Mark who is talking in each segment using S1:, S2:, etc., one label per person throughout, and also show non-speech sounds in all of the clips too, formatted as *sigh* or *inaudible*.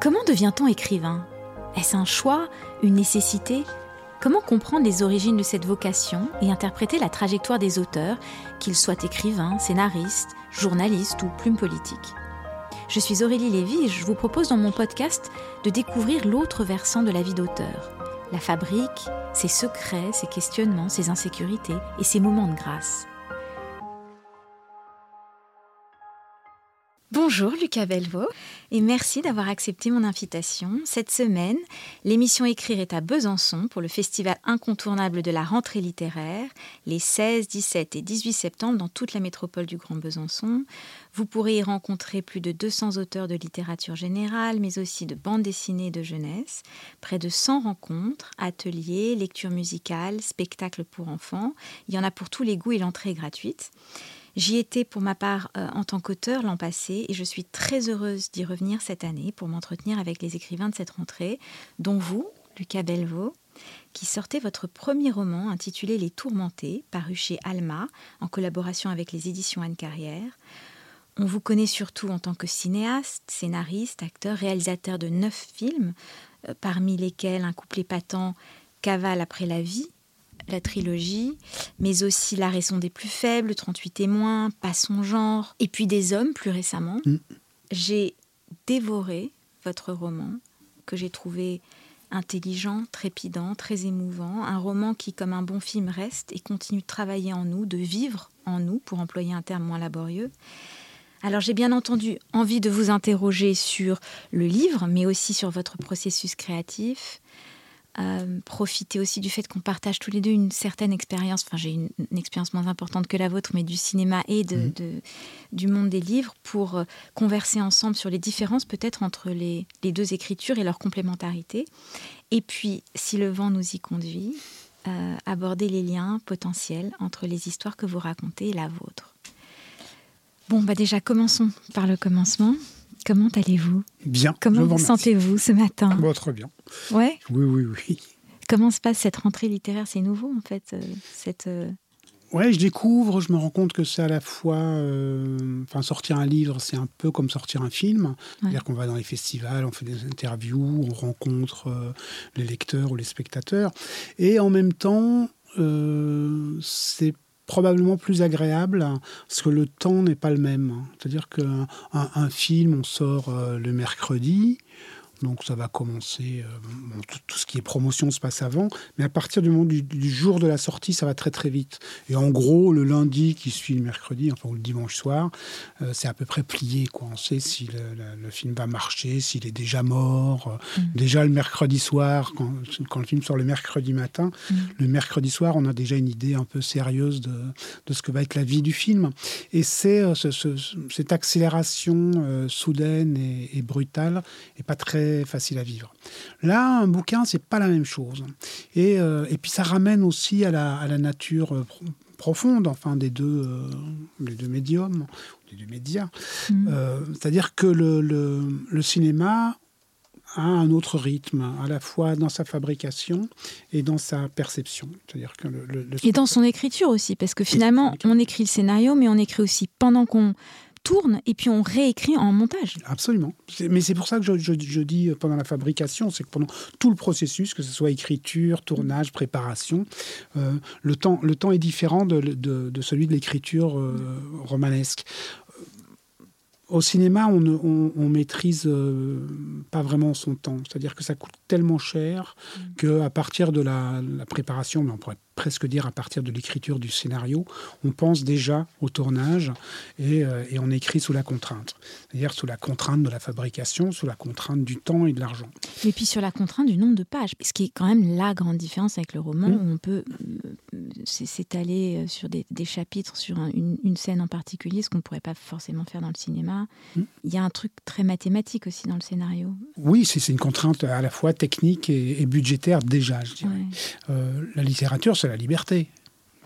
S1: Comment devient-on écrivain? Est-ce un choix, une nécessité? Comment comprendre les origines de cette vocation et interpréter la trajectoire des auteurs, qu'ils soient écrivains, scénaristes, journalistes ou plumes politiques Je suis Aurélie Lévy et je vous propose dans mon podcast de découvrir l'autre versant de la vie d'auteur. La fabrique, ses secrets, ses questionnements, ses insécurités et ses moments de grâce. Bonjour Lucas Belvaux et merci d'avoir accepté mon invitation. Cette semaine, l'émission Écrire est à Besançon pour le festival incontournable de la rentrée littéraire, les 16, 17 et 18 septembre dans toute la métropole du Grand Besançon. Vous pourrez y rencontrer plus de 200 auteurs de littérature générale, mais aussi de bandes dessinées de jeunesse, près de 100 rencontres, ateliers, lectures musicales, spectacles pour enfants. Il y en a pour tous les goûts et l'entrée est gratuite. J'y étais pour ma part euh, en tant qu'auteur l'an passé et je suis très heureuse d'y revenir cette année pour m'entretenir avec les écrivains de cette rentrée, dont vous, Lucas Belvaux, qui sortez votre premier roman intitulé Les Tourmentés, paru chez Alma, en collaboration avec les éditions Anne Carrière. On vous connaît surtout en tant que cinéaste, scénariste, acteur, réalisateur de neuf films, euh, parmi lesquels Un couple épatant cavale après la vie, la trilogie, mais aussi La raison des plus faibles, 38 témoins, Pas son genre, et puis Des hommes plus récemment. Mm. J'ai dévoré votre roman, que j'ai trouvé intelligent, trépidant, très émouvant, un roman qui, comme un bon film, reste et continue de travailler en nous, de vivre en nous, pour employer un terme moins laborieux. Alors j'ai bien entendu envie de vous interroger sur le livre, mais aussi sur votre processus créatif, profiter aussi du fait qu'on partage tous les deux une certaine expérience, enfin j'ai une, expérience moins importante que la vôtre, mais du cinéma et de, mhm. du monde des livres, pour euh, converser ensemble sur les différences peut-être entre les, les, deux écritures et leur complémentarité. Et puis, si le vent nous y conduit, euh, aborder les liens potentiels entre les histoires que vous racontez et la vôtre. Bon, bah déjà, commençons par le commencement. Comment allez-vous?
S2: Bien.
S1: Comment vous sentez-vous ce matin?
S2: Très bien.
S1: Ouais.
S2: Oui, oui, oui.
S1: Comment se passe cette rentrée littéraire? C'est nouveau en fait, euh, cette.
S2: Euh, ouais, je découvre, je me rends compte que c'est à la fois, euh, enfin, sortir un livre, c'est un peu comme sortir un film. C'est-à-dire qu'on va dans les festivals, on fait des interviews, on rencontre les lecteurs ou les spectateurs, et en même temps, c'est probablement plus agréable parce que le temps n'est pas le même. C'est-à-dire qu'un un film, on sort euh, le mercredi, donc ça va commencer, euh, tout, ce qui est promotion se passe avant, mais à partir du moment du, jour de la sortie, ça va très très vite. Et en gros, le lundi qui suit le mercredi, enfin le dimanche soir, euh, c'est à peu près plié. Quoi. On sait si le, film va marcher, s'il est déjà mort. Euh, mm. Déjà le mercredi soir, quand, quand, le film sort le mercredi matin, mm. le mercredi soir, on a déjà une idée un peu sérieuse de, de ce que va être la vie du film. Et c'est cette accélération soudaine et, et brutale et pas très facile à vivre. Là, un bouquin, c'est pas la même chose. Et, euh, et, puis ça ramène aussi à la, à la nature euh, profonde, enfin, des deux, euh, les deux médiums, des deux médias. Mmh. C'est-à-dire que le, le, le cinéma, a un autre rythme, à la fois dans sa fabrication et dans sa perception. C'est-à-dire que le,
S1: Et dans son écriture aussi, parce que finalement, on écrit le scénario, mais on écrit aussi pendant qu'on tourne et puis on réécrit en montage.
S2: Absolument. Mais c'est pour ça que je, dis euh, pendant la fabrication, c'est que pendant tout le processus, que ce soit écriture, tournage, préparation, euh, le, temps, le temps est différent de, de, celui de l'écriture euh, romanesque au cinéma, on ne maîtrise pas vraiment son temps. C'est-à-dire que ça coûte tellement cher mm. qu'à partir de la, la, préparation, mais on pourrait presque dire à partir de l'écriture du scénario, on pense déjà au tournage et, euh, et on écrit sous la contrainte. C'est-à-dire sous la contrainte de la fabrication, sous la contrainte du temps et de l'argent.
S1: Et puis sur la contrainte du nombre de pages, ce qui est quand même la grande différence avec le roman, mmh. où on peut euh, s'étaler sur des, chapitres, sur une, scène en particulier, ce qu'on ne pourrait pas forcément faire dans le cinéma. Hmm. Il y a un truc très mathématique aussi dans le scénario.
S2: Oui, c'est une contrainte à la fois technique et, budgétaire déjà, je dirais. la littérature, la liberté.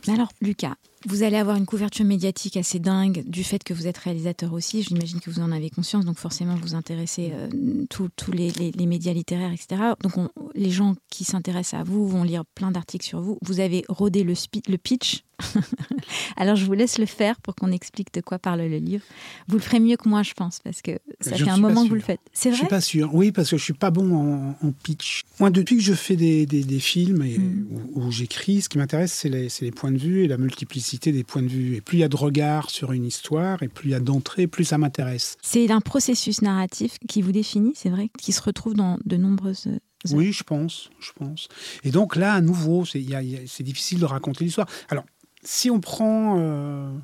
S1: Alors, Lucas, vous allez avoir une couverture médiatique assez dingue du fait que vous êtes réalisateur aussi. J'imagine que vous en avez conscience, donc forcément vous intéressez euh, tous les, médias littéraires, etc. Donc les gens qui s'intéressent à vous vont lire plein d'articles sur vous. Vous avez rodé le, le pitch *laughs* Alors je vous laisse le faire pour qu'on explique de quoi parle le livre. Vous le ferez mieux que moi, je pense, parce que ça fait un moment que vous le faites. C'est vrai
S2: Je suis pas sûr. Oui, parce que je suis pas bon en, pitch. Moi, depuis que je fais des, films et, hmm. où, j'écris, ce qui m'intéresse, c'est les, les, points de vue et la multiplicité des points de vue. Et plus il y a de regards sur une histoire, et plus il y a d'entrées, plus ça m'intéresse.
S1: C'est un processus narratif qui vous définit, c'est vrai, qui se retrouve dans de nombreuses
S2: oui, je pense, je pense. Et donc là, à nouveau, c'est difficile de raconter l'histoire. Alors, si on prend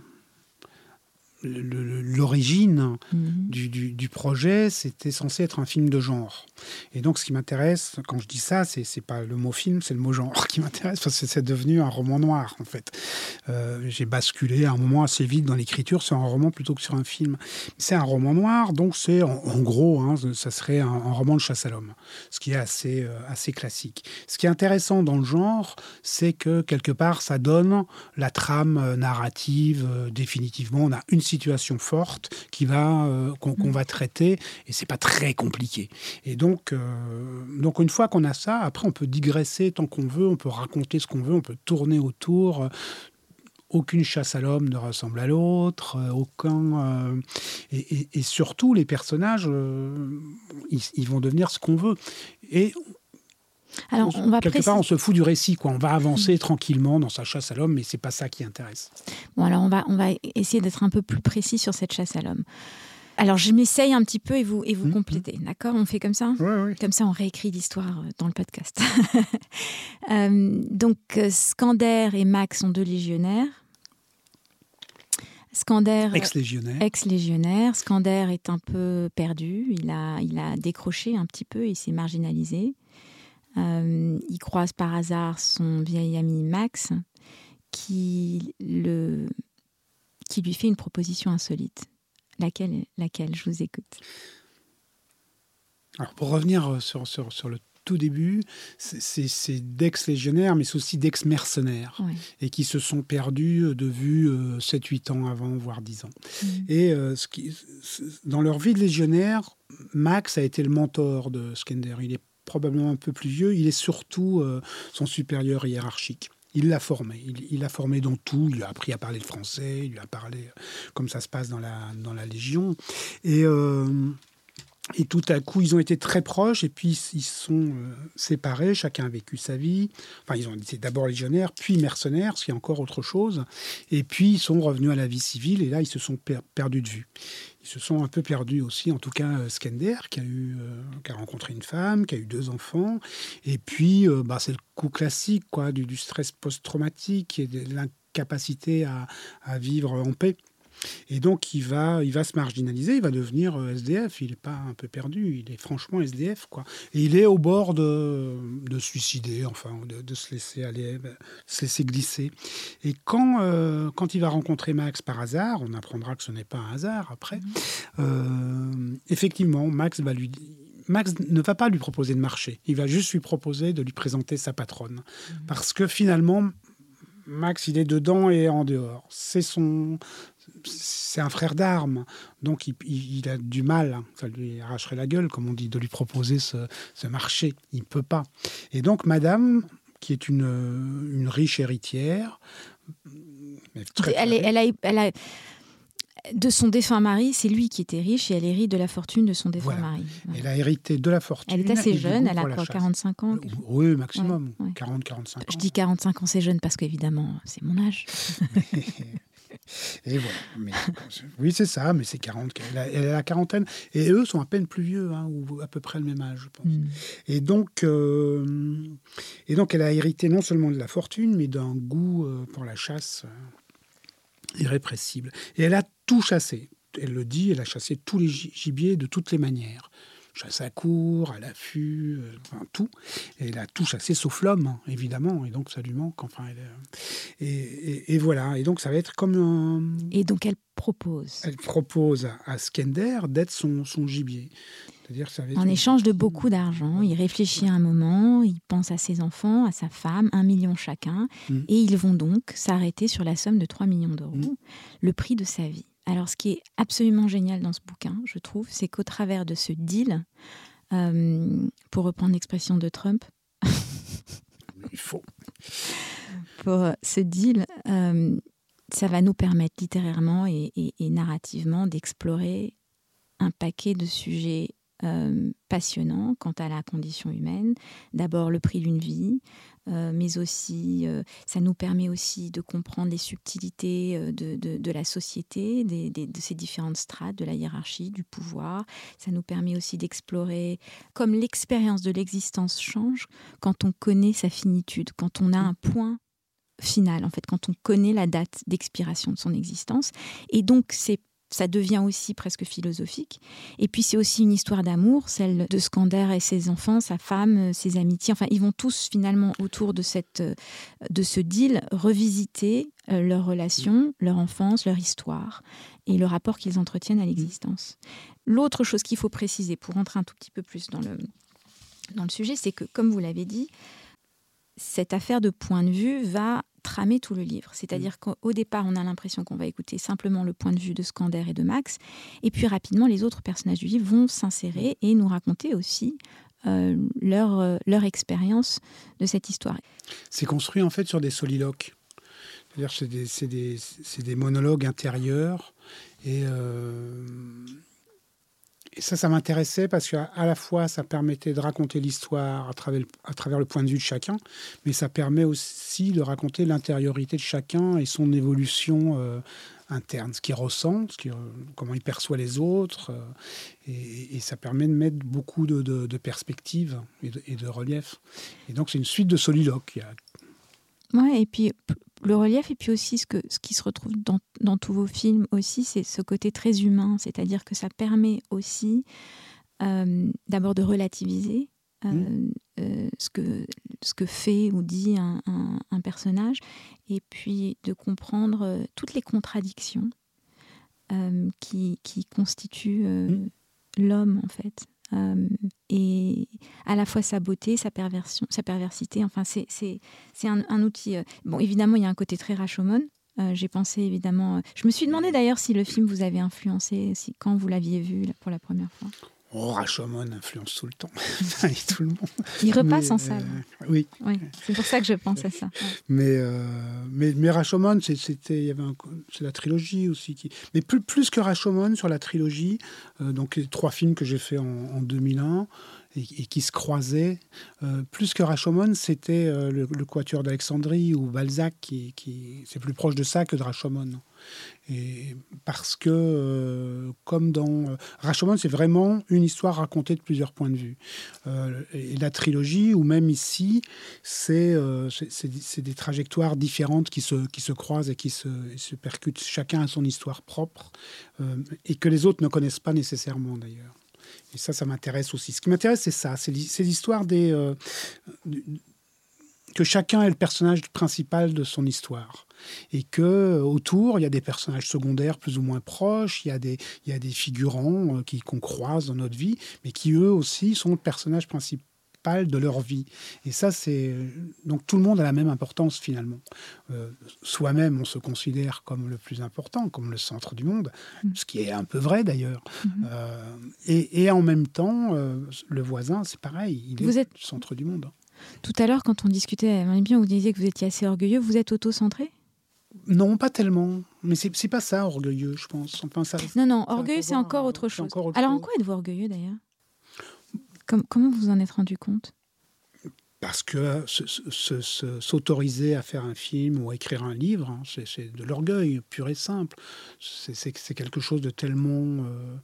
S2: l'origine mhm. du, projet, c'était censé être un film de genre. Et donc, ce qui m'intéresse, quand je dis ça, c'est, c'est pas le mot film, c'est le mot genre *laughs* qui m'intéresse, parce que c'est devenu un roman noir, en fait. Euh, j'ai basculé à un moment assez vite dans l'écriture sur un roman plutôt que sur un film. C'est un roman noir, donc c'est, en, gros, hein, ça serait un, roman de chasse à l'homme, ce qui est assez, euh, assez classique. Ce qui est intéressant dans le genre, c'est que quelque part, ça donne la trame euh, narrative définitivement. On a une situation forte qui va qu'on, qu'on va traiter, et c'est pas très compliqué. Et donc, donc, euh, donc une fois qu'on a ça, après on peut digresser tant qu'on veut, on peut raconter ce qu'on veut, on peut tourner autour. Aucune chasse à l'homme ne ressemble à l'autre, euh, aucun euh, et, surtout les personnages, ils, vont devenir ce qu'on veut. Et alors, on va quelque part, on se fout du récit, quoi. On va avancer tranquillement dans sa chasse à l'homme, mais c'est pas ça qui intéresse.
S1: Bon, alors on va, on va essayer d'être un peu plus précis sur cette chasse à l'homme. Alors, je m'essaye un petit peu et vous, et vous mmh, complétez, mmh. d'accord? On fait comme ça? Comme ça, on réécrit l'histoire euh, dans le podcast. *laughs* Euh, donc, euh, Scander et Max sont deux légionnaires.
S2: Scander, ex-légionnaire.
S1: Ex-légionnaire. Scander est un peu perdu. Il a, il a décroché un petit peu. Il s'est marginalisé. Il croise par hasard son vieil ami Max, qui, le, qui lui fait une proposition insolite. Laquelle, laquelle? Je vous écoute.
S2: Alors, pour revenir euh, sur, sur, sur le tout début, c'est d'ex-légionnaires, mais c'est aussi d'ex-mercenaires, et qui se sont perdus euh, de vue 7-8 euh, ans avant, voire 10 ans. Mm. Et ce qui, dans leur vie de légionnaire, Max a été le mentor de Skender. Il est probablement un peu plus vieux, il est surtout son supérieur hiérarchique il l'a formé. Il l'a formé dans tout. Il a appris à parler le français. Il lui a parlé euh, comme ça se passe dans la, dans la Légion. Et, euh, et tout à coup, ils ont été très proches. Et puis, ils sont euh, séparés. Chacun a vécu sa vie. Enfin, ils ont été d'abord légionnaires, puis mercenaires, ce qui est encore autre chose. Et puis, ils sont revenus à la vie civile. Et là, ils se sont perdus de vue ils se sont un peu perdus aussi, en tout cas euh, Skender, qui a, eu, euh, qui a rencontré une femme, qui a eu deux enfants. Et puis, euh, bah, c'est le coup classique quoi, du, du stress post-traumatique et de l'incapacité à, à, vivre en paix. Et donc, il va, il va se marginaliser, il va devenir euh, SDF. Il n'est pas un peu perdu, il est franchement SDF. Quoi. Et il est au bord de, de suicider, enfin, de, se laisser aller, se laisser glisser. Et quand, euh, quand il va rencontrer Max par hasard, on apprendra que ce n'est pas un hasard après, euh, effectivement, Max va lui Max ne va pas lui proposer de marcher, il va juste lui proposer de lui présenter sa patronne. Mmh. Parce que finalement, Max, il est dedans et en dehors. C'est son, c'est un frère d'armes, donc il, a du mal, hein. ça lui arracherait la gueule, comme on dit, de lui proposer ce, marché. Il ne peut pas. Et donc, madame, qui est une, riche héritière,
S1: elle, a, de son défunt mari, c'est lui qui était riche et elle hérite de la fortune de son défunt mari.
S2: Elle a hérité de la fortune.
S1: Elle est assez jeune, elle a quoi, 45 ans
S2: Oui, maximum, 40-45 ans.
S1: Je dis 45 ans, c'est jeune parce qu'évidemment, c'est mon âge. *laughs* *laughs*
S2: Et voilà. oui, c'est ça, mais c'est 40. Elle, est à la quarantaine. Et eux sont à peine plus vieux, hein, ou à peu près le même âge, je pense. Hmm. Et, donc, euh, et donc, elle a hérité non seulement de la fortune, mais d'un goût euh, pour la chasse euh, irrépressible. Et elle a tout chassé. Elle le dit, elle a chassé tous les gibiers de toutes les manières chasse à court, à l'affût, enfin tout. Et elle a tout chassé sauf l'homme, hein, évidemment. Et donc ça lui manque. Enfin, et, voilà. Et donc ça va être comme un.
S1: Et donc elle propose.
S2: Elle propose à, Skender d'être son, son gibier.
S1: En échange de beaucoup d'argent, il réfléchit un moment, il pense à ses enfants, à sa femme, un million chacun, mm. et ils vont donc s'arrêter sur la somme de 3 millions d'euros, mm. le prix de sa vie. Alors ce qui est absolument génial dans ce bouquin, je trouve, c'est qu'au travers de ce deal, euh, pour reprendre l'expression de Trump, *laughs*
S2: il faut.
S1: Pour ce deal, euh, ça va nous permettre littérairement et narrativement d'explorer un paquet de sujets euh, passionnant quant à la condition humaine. D'abord le prix d'une vie, euh, mais aussi euh, ça nous permet aussi de comprendre les subtilités de, la société, de ces différentes strates, de la hiérarchie, du pouvoir. Ça nous permet aussi d'explorer comme l'expérience de l'existence change quand on connaît sa finitude, quand on a un point final, en fait, quand on connaît la date d'expiration de son existence. Et donc, c'est ça devient aussi presque philosophique. Et puis c'est aussi une histoire d'amour, celle de Scander et ses enfants, sa femme, ses amitiés. Enfin, ils vont tous finalement autour de, cette, de ce deal revisiter euh, leur relation, leur enfance, leur histoire et le rapport qu'ils entretiennent à l'existence. L'autre chose qu'il faut préciser pour rentrer un tout petit peu plus dans le, dans le sujet, c'est que, comme vous l'avez dit, cette affaire de point de vue va tramer tout le livre. C'est-à-dire mm. qu'au départ, on a l'impression qu'on va écouter simplement le point de vue de Scander et de Max, et puis rapidement, les autres personnages du livre vont s'insérer et nous raconter aussi euh, leur, euh, leur expérience de cette histoire.
S2: C'est construit en fait sur des soliloques. C'est-à-dire que c'est des, des, monologues intérieurs et euh, ça, ça m'intéressait parce qu'à la fois, ça permettait de raconter l'histoire à travers, à le point de vue de chacun, mais ça permet aussi de raconter l'intériorité de chacun et son évolution euh, interne, ce qu'il ressent, comment il perçoit les autres. Euh, et, ça permet de mettre beaucoup de, perspectives et de, et relief. Et donc, c'est une suite de soliloques.
S1: Ouais, et puis le relief et puis aussi ce, que, ce qui se retrouve dans, dans tous vos films aussi, c'est ce côté très humain, c'est-à-dire que ça permet aussi euh, d'abord de relativiser euh, mmh. euh, ce, que, ce que fait ou dit un, un, personnage et puis de comprendre toutes les contradictions qui, qui, constituent mmh. l'homme en fait. Euh, et à la fois sa beauté, sa perversion, sa perversité. Enfin, c'est un, un, outil. Euh, bon, évidemment, il y a un côté très Rashomon. Euh, j'ai pensé évidemment. je me suis demandé d'ailleurs si le film vous avait influencé, si quand vous l'aviez vu pour la première fois.
S2: Oh, Rashomon influence tout le temps. *laughs* tout le monde.
S1: Il repasse en salle.
S2: oui.
S1: oui. C'est pour ça que je pense à ça.
S2: Mais, mais, mais, Rashomon, c'était, il y avait c'est la trilogie aussi. Qui, mais plus, plus que Rashomon sur la trilogie, donc les trois films que j'ai fait en, en 2001, et, qui se croisaient. Euh, plus que Rashomon, c'était euh, le, Quatuor d'Alexandrie ou Balzac, qui, qui c'est plus proche de ça que de Rashomon. Et parce que, euh, comme dans Rashomon, c'est vraiment une histoire racontée de plusieurs points de vue. et la trilogie, ou même ici, c'est des trajectoires différentes qui se, qui se croisent et qui se, se percutent. Chacun a son histoire propre et que les autres ne connaissent pas nécessairement d'ailleurs. Et ça, ça m'intéresse aussi. Ce qui m'intéresse, c'est ça. C'est l'histoire des. Euh, que chacun est le personnage principal de son histoire. Et que euh, autour, il y a des personnages secondaires plus ou moins proches, il y a des, il y a des figurants euh, qu'on croise dans notre vie, mais qui eux aussi sont le personnage principal de leur vie. Et ça, c'est. Donc tout le monde a la même importance finalement. Euh, soi-même, on se considère comme le plus important, comme le centre du monde, mm. ce qui est un peu vrai d'ailleurs. Mm-hmm. Euh, et, en même temps, euh, le voisin, c'est pareil, il est le centre du monde.
S1: Tout à l'heure, quand on discutait, bien, vous disiez que vous étiez assez orgueilleux. Vous êtes auto-centré?
S2: Non, pas tellement. Mais c'est pas ça, orgueilleux, je pense. Enfin, ça,
S1: non, non, orgueilleux, c'est encore, autre chose. Alors, en quoi êtes-vous orgueilleux, d'ailleurs? Comment vous en êtes rendu compte?
S2: Parce que s'autoriser à faire un film ou à écrire un livre, hein, c'est de l'orgueil pur et simple. C'est quelque chose de tellement... Euh,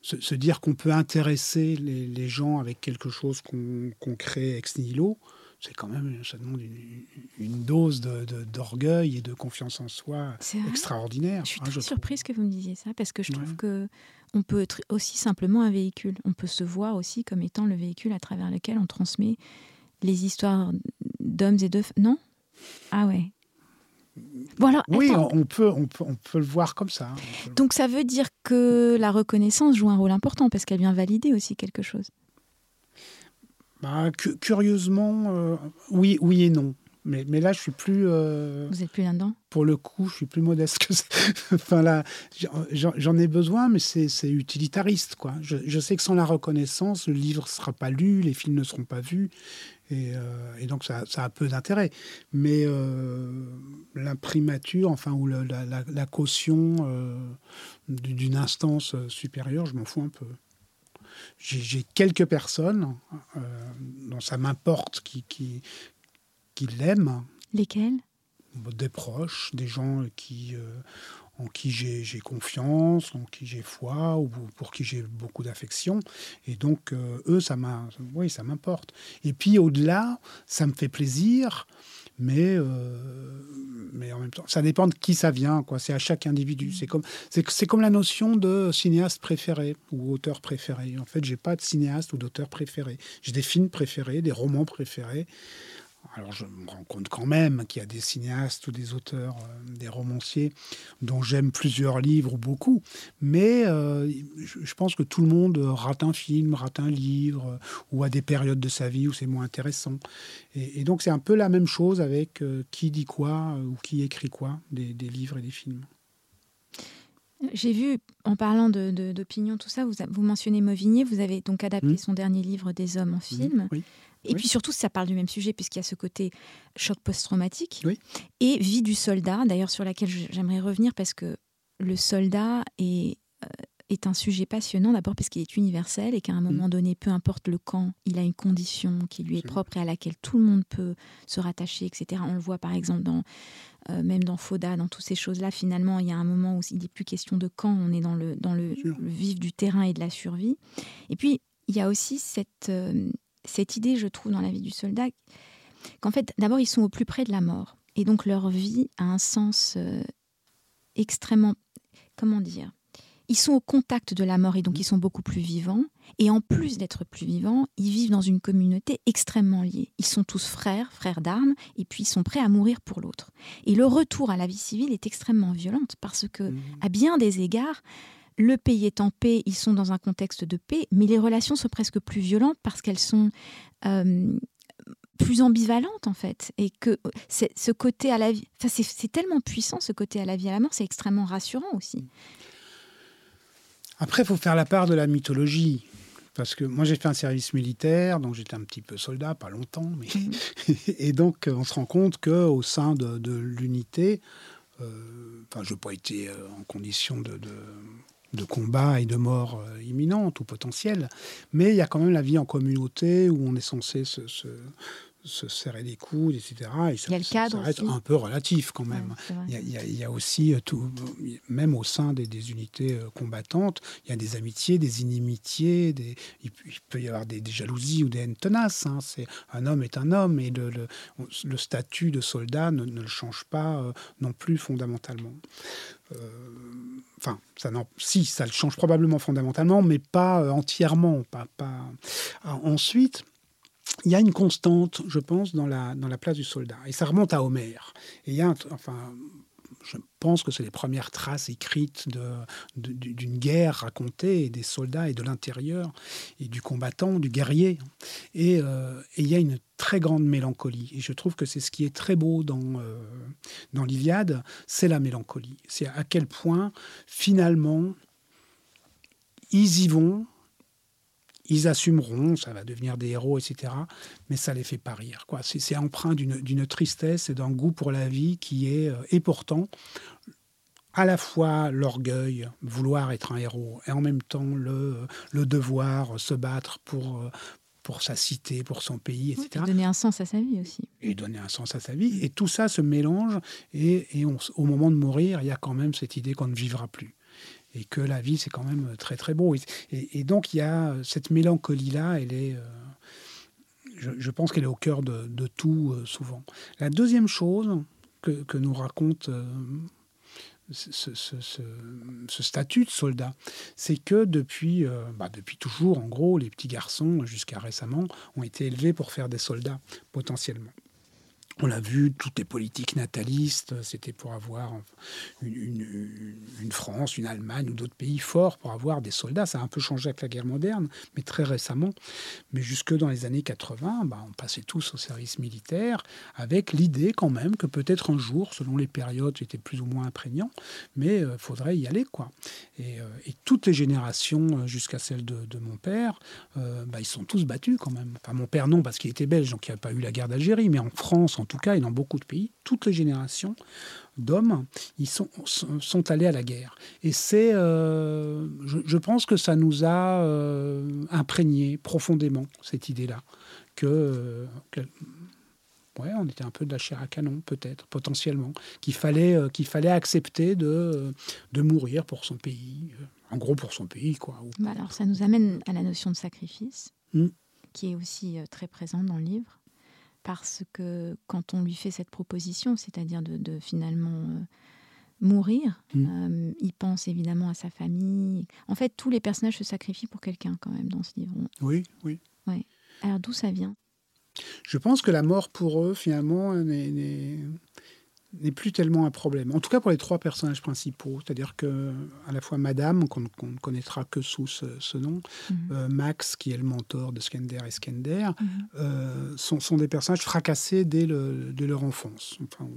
S2: se, dire qu'on peut intéresser les, gens avec quelque chose qu'on crée ex nihilo, c'est quand même, ça demande une, dose d'orgueil et de confiance en soi extraordinaire.
S1: Je suis hein, très surprise que vous me disiez ça, parce que je trouve que on peut être aussi simplement un véhicule. On peut se voir aussi comme étant le véhicule à travers lequel on transmet les histoires d'hommes et de non? Ah ouais.
S2: oui, on peut, on, peut, on peut le voir comme ça. Hein,
S1: Donc ça veut dire que la reconnaissance joue un rôle important parce qu'elle vient valider aussi quelque chose.
S2: Bah, curieusement, euh, oui, oui et non. Mais, mais, là, je suis plus. Euh,
S1: Vous êtes plus là-dedans
S2: Pour le coup, je suis plus modeste que ça. *laughs* enfin là, j'en ai besoin, mais c'est utilitariste, quoi. Je, je, sais que sans la reconnaissance, le livre ne sera pas lu, les films ne seront pas vus, et, euh, et donc ça, ça, a peu d'intérêt. Mais l'imprimature, enfin, ou la, la, la caution d'une instance supérieure, je m'en fous un peu j'ai quelques personnes euh, dont ça m'importe qui, qui, qui l'aiment.
S1: Lesquelles
S2: Des proches, des gens qui, euh, en qui j'ai confiance, en qui j'ai foi, ou pour qui j'ai beaucoup d'affection. Et donc, euh, eux, ça m'importe. Et puis, au-delà, ça me fait plaisir mais, euh, mais en même temps, ça dépend de qui ça vient. Quoi. C'est à chaque individu. C'est comme, c'est, comme la notion de cinéaste préféré ou auteur préféré. En fait, j'ai pas de cinéaste ou d'auteur préféré. J'ai des films préférés, des romans préférés. Alors je me rends compte quand même qu'il y a des cinéastes ou des auteurs, euh, des romanciers dont j'aime plusieurs livres ou beaucoup, mais euh, je, pense que tout le monde rate un film, rate un livre, euh, ou a des périodes de sa vie où c'est moins intéressant. Et, donc c'est un peu la même chose avec qui dit quoi ou qui écrit quoi des, livres et des films.
S1: J'ai vu, en parlant d'opinion, tout ça, vous, vous mentionnez Mauvigné, vous avez donc adapté mmh. son dernier livre des hommes en film. oui. Et puis surtout, ça parle du même sujet, puisqu'il y a ce côté choc post-traumatique. Et vie du soldat, d'ailleurs, sur laquelle j'aimerais revenir, parce que le soldat est, euh, est un sujet passionnant, d'abord parce qu'il est universel et qu'à un moment donné, peu importe le camp, il a une condition qui lui est propre et à laquelle tout le monde peut se rattacher, etc. On le voit par exemple dans, euh, même dans Foda, dans toutes ces choses-là, finalement, il y a un moment où il n'est plus question de camp, on est dans le, dans le, vif du terrain et de la survie. Et puis, il y a aussi cette, euh, cette idée, je trouve, dans la vie du soldat, qu'en fait, d'abord, ils sont au plus près de la mort. Et donc, leur vie a un sens euh, extrêmement. Comment dire Ils sont au contact de la mort et donc ils sont beaucoup plus vivants. Et en plus d'être plus vivants, ils vivent dans une communauté extrêmement liée. Ils sont tous frères, frères d'armes, et puis ils sont prêts à mourir pour l'autre. Et le retour à la vie civile est extrêmement violente parce que, mmh. à bien des égards, le pays est en paix, ils sont dans un contexte de paix, mais les relations sont presque plus violentes parce qu'elles sont euh, plus ambivalentes en fait. Et que ce côté à la vie, c'est tellement puissant ce côté à la vie et à la mort, c'est extrêmement rassurant aussi.
S2: Après, il faut faire la part de la mythologie. Parce que moi, j'ai fait un service militaire, donc j'étais un petit peu soldat, pas longtemps. Mais... Mm. *laughs* et donc, on se rend compte qu'au sein de, l'unité, euh, enfin, je n'ai pas été euh, en condition de, de combat et de mort euh, imminente ou potentielle, mais il y a quand même la vie en communauté où on est censé se serrer les coudes, etc.
S1: Et ça, il y a le cadre
S2: reste un peu relatif quand même. il, y a, aussi euh, tout, même au sein des, unités euh, combattantes, il y a des amitiés, des inimitiés, des, il, peut y avoir des, jalousies ou des haines tenaces. Hein. C'est un homme est un homme et le, le, statut de soldat ne, ne le change pas euh, non plus fondamentalement. enfin, ça non, si, ça le change probablement fondamentalement, mais pas entièrement. Pas, pas... ensuite, il y a une constante, je pense, dans la, dans la place du soldat. Et ça remonte à Homère. Et il y a, enfin, je pense que c'est les premières traces écrites d'une guerre racontée, des soldats et de l'intérieur, et du combattant, du guerrier. Euh, et, il y a une très grande mélancolie. Et je trouve que c'est ce qui est très beau dans, euh, dans l'Iliade, c'est la mélancolie. C'est à quel point, finalement, ils y vont ils assumeront, ça va devenir des héros, etc. Mais ça les fait pas rire. Quoi. C'est, empreint d'une, tristesse et d'un goût pour la vie qui est, euh, et pourtant, à la fois l'orgueil, vouloir être un héros, et en même temps le, le devoir, se battre pour, euh, pour sa cité, pour son pays, etc.
S1: et donner un sens à sa vie aussi.
S2: Et donner un sens à sa vie. Et tout ça se mélange, et, et au moment de mourir, il y a quand même cette idée qu'on ne vivra plus et que la vie, c'est quand même très très beau. Et, donc, il y a cette mélancolie-là, elle est. Euh, je, pense qu'elle est au cœur de, tout souvent. La deuxième chose que, nous raconte ce, statut de soldat, c'est que depuis, bah, depuis toujours, en gros, les petits garçons, jusqu'à récemment, ont été élevés pour faire des soldats, potentiellement. On l'a vu, toutes les politiques natalistes, c'était pour avoir une, France, une Allemagne ou d'autres pays forts pour avoir des soldats. Ça a un peu changé avec la guerre moderne, mais très récemment. Mais jusque dans les années 80, bah, on passait tous au service militaire avec l'idée quand même que peut-être un jour, selon les périodes, c'était plus ou moins imprégnant, mais euh, faudrait y aller. quoi. Et, euh, toutes les générations, euh, jusqu'à celle de, mon père, bah, ils sont tous battus quand même. Enfin, mon père non, parce qu'il était belge, donc il n'y a pas eu la guerre d'Algérie, mais en France, en tout cas, et dans beaucoup de pays, toutes les générations d'hommes, ils sont, sont, allés à la guerre. Et c'est, euh, je, pense que ça nous a euh, imprégné profondément, cette idée-là, que, ouais, on était un peu de la chair à canon, peut-être, potentiellement, qu'il fallait, euh, qu'il fallait accepter de, de mourir pour son pays, en gros pour son pays. Quoi.
S1: Bah alors ça nous amène à la notion de sacrifice, hmm. qui est aussi très présente dans le livre parce que quand on lui fait cette proposition, c'est-à-dire de, finalement euh, mourir, mmh. euh, il pense évidemment à sa famille. En fait, tous les personnages se sacrifient pour quelqu'un quand même dans ce livre.
S2: Oui, oui.
S1: Ouais. Alors d'où ça vient?
S2: Je pense que la mort pour eux, finalement, n'est n'est plus tellement un problème. En tout cas pour les trois personnages principaux, c'est-à-dire que à la fois Madame, qu'on ne connaîtra que sous ce, nom, mhm. euh, Max, qui est le mentor de Skender et Skender, mhm. euh, sont, sont, des personnages fracassés dès, le, leur enfance. Enfin,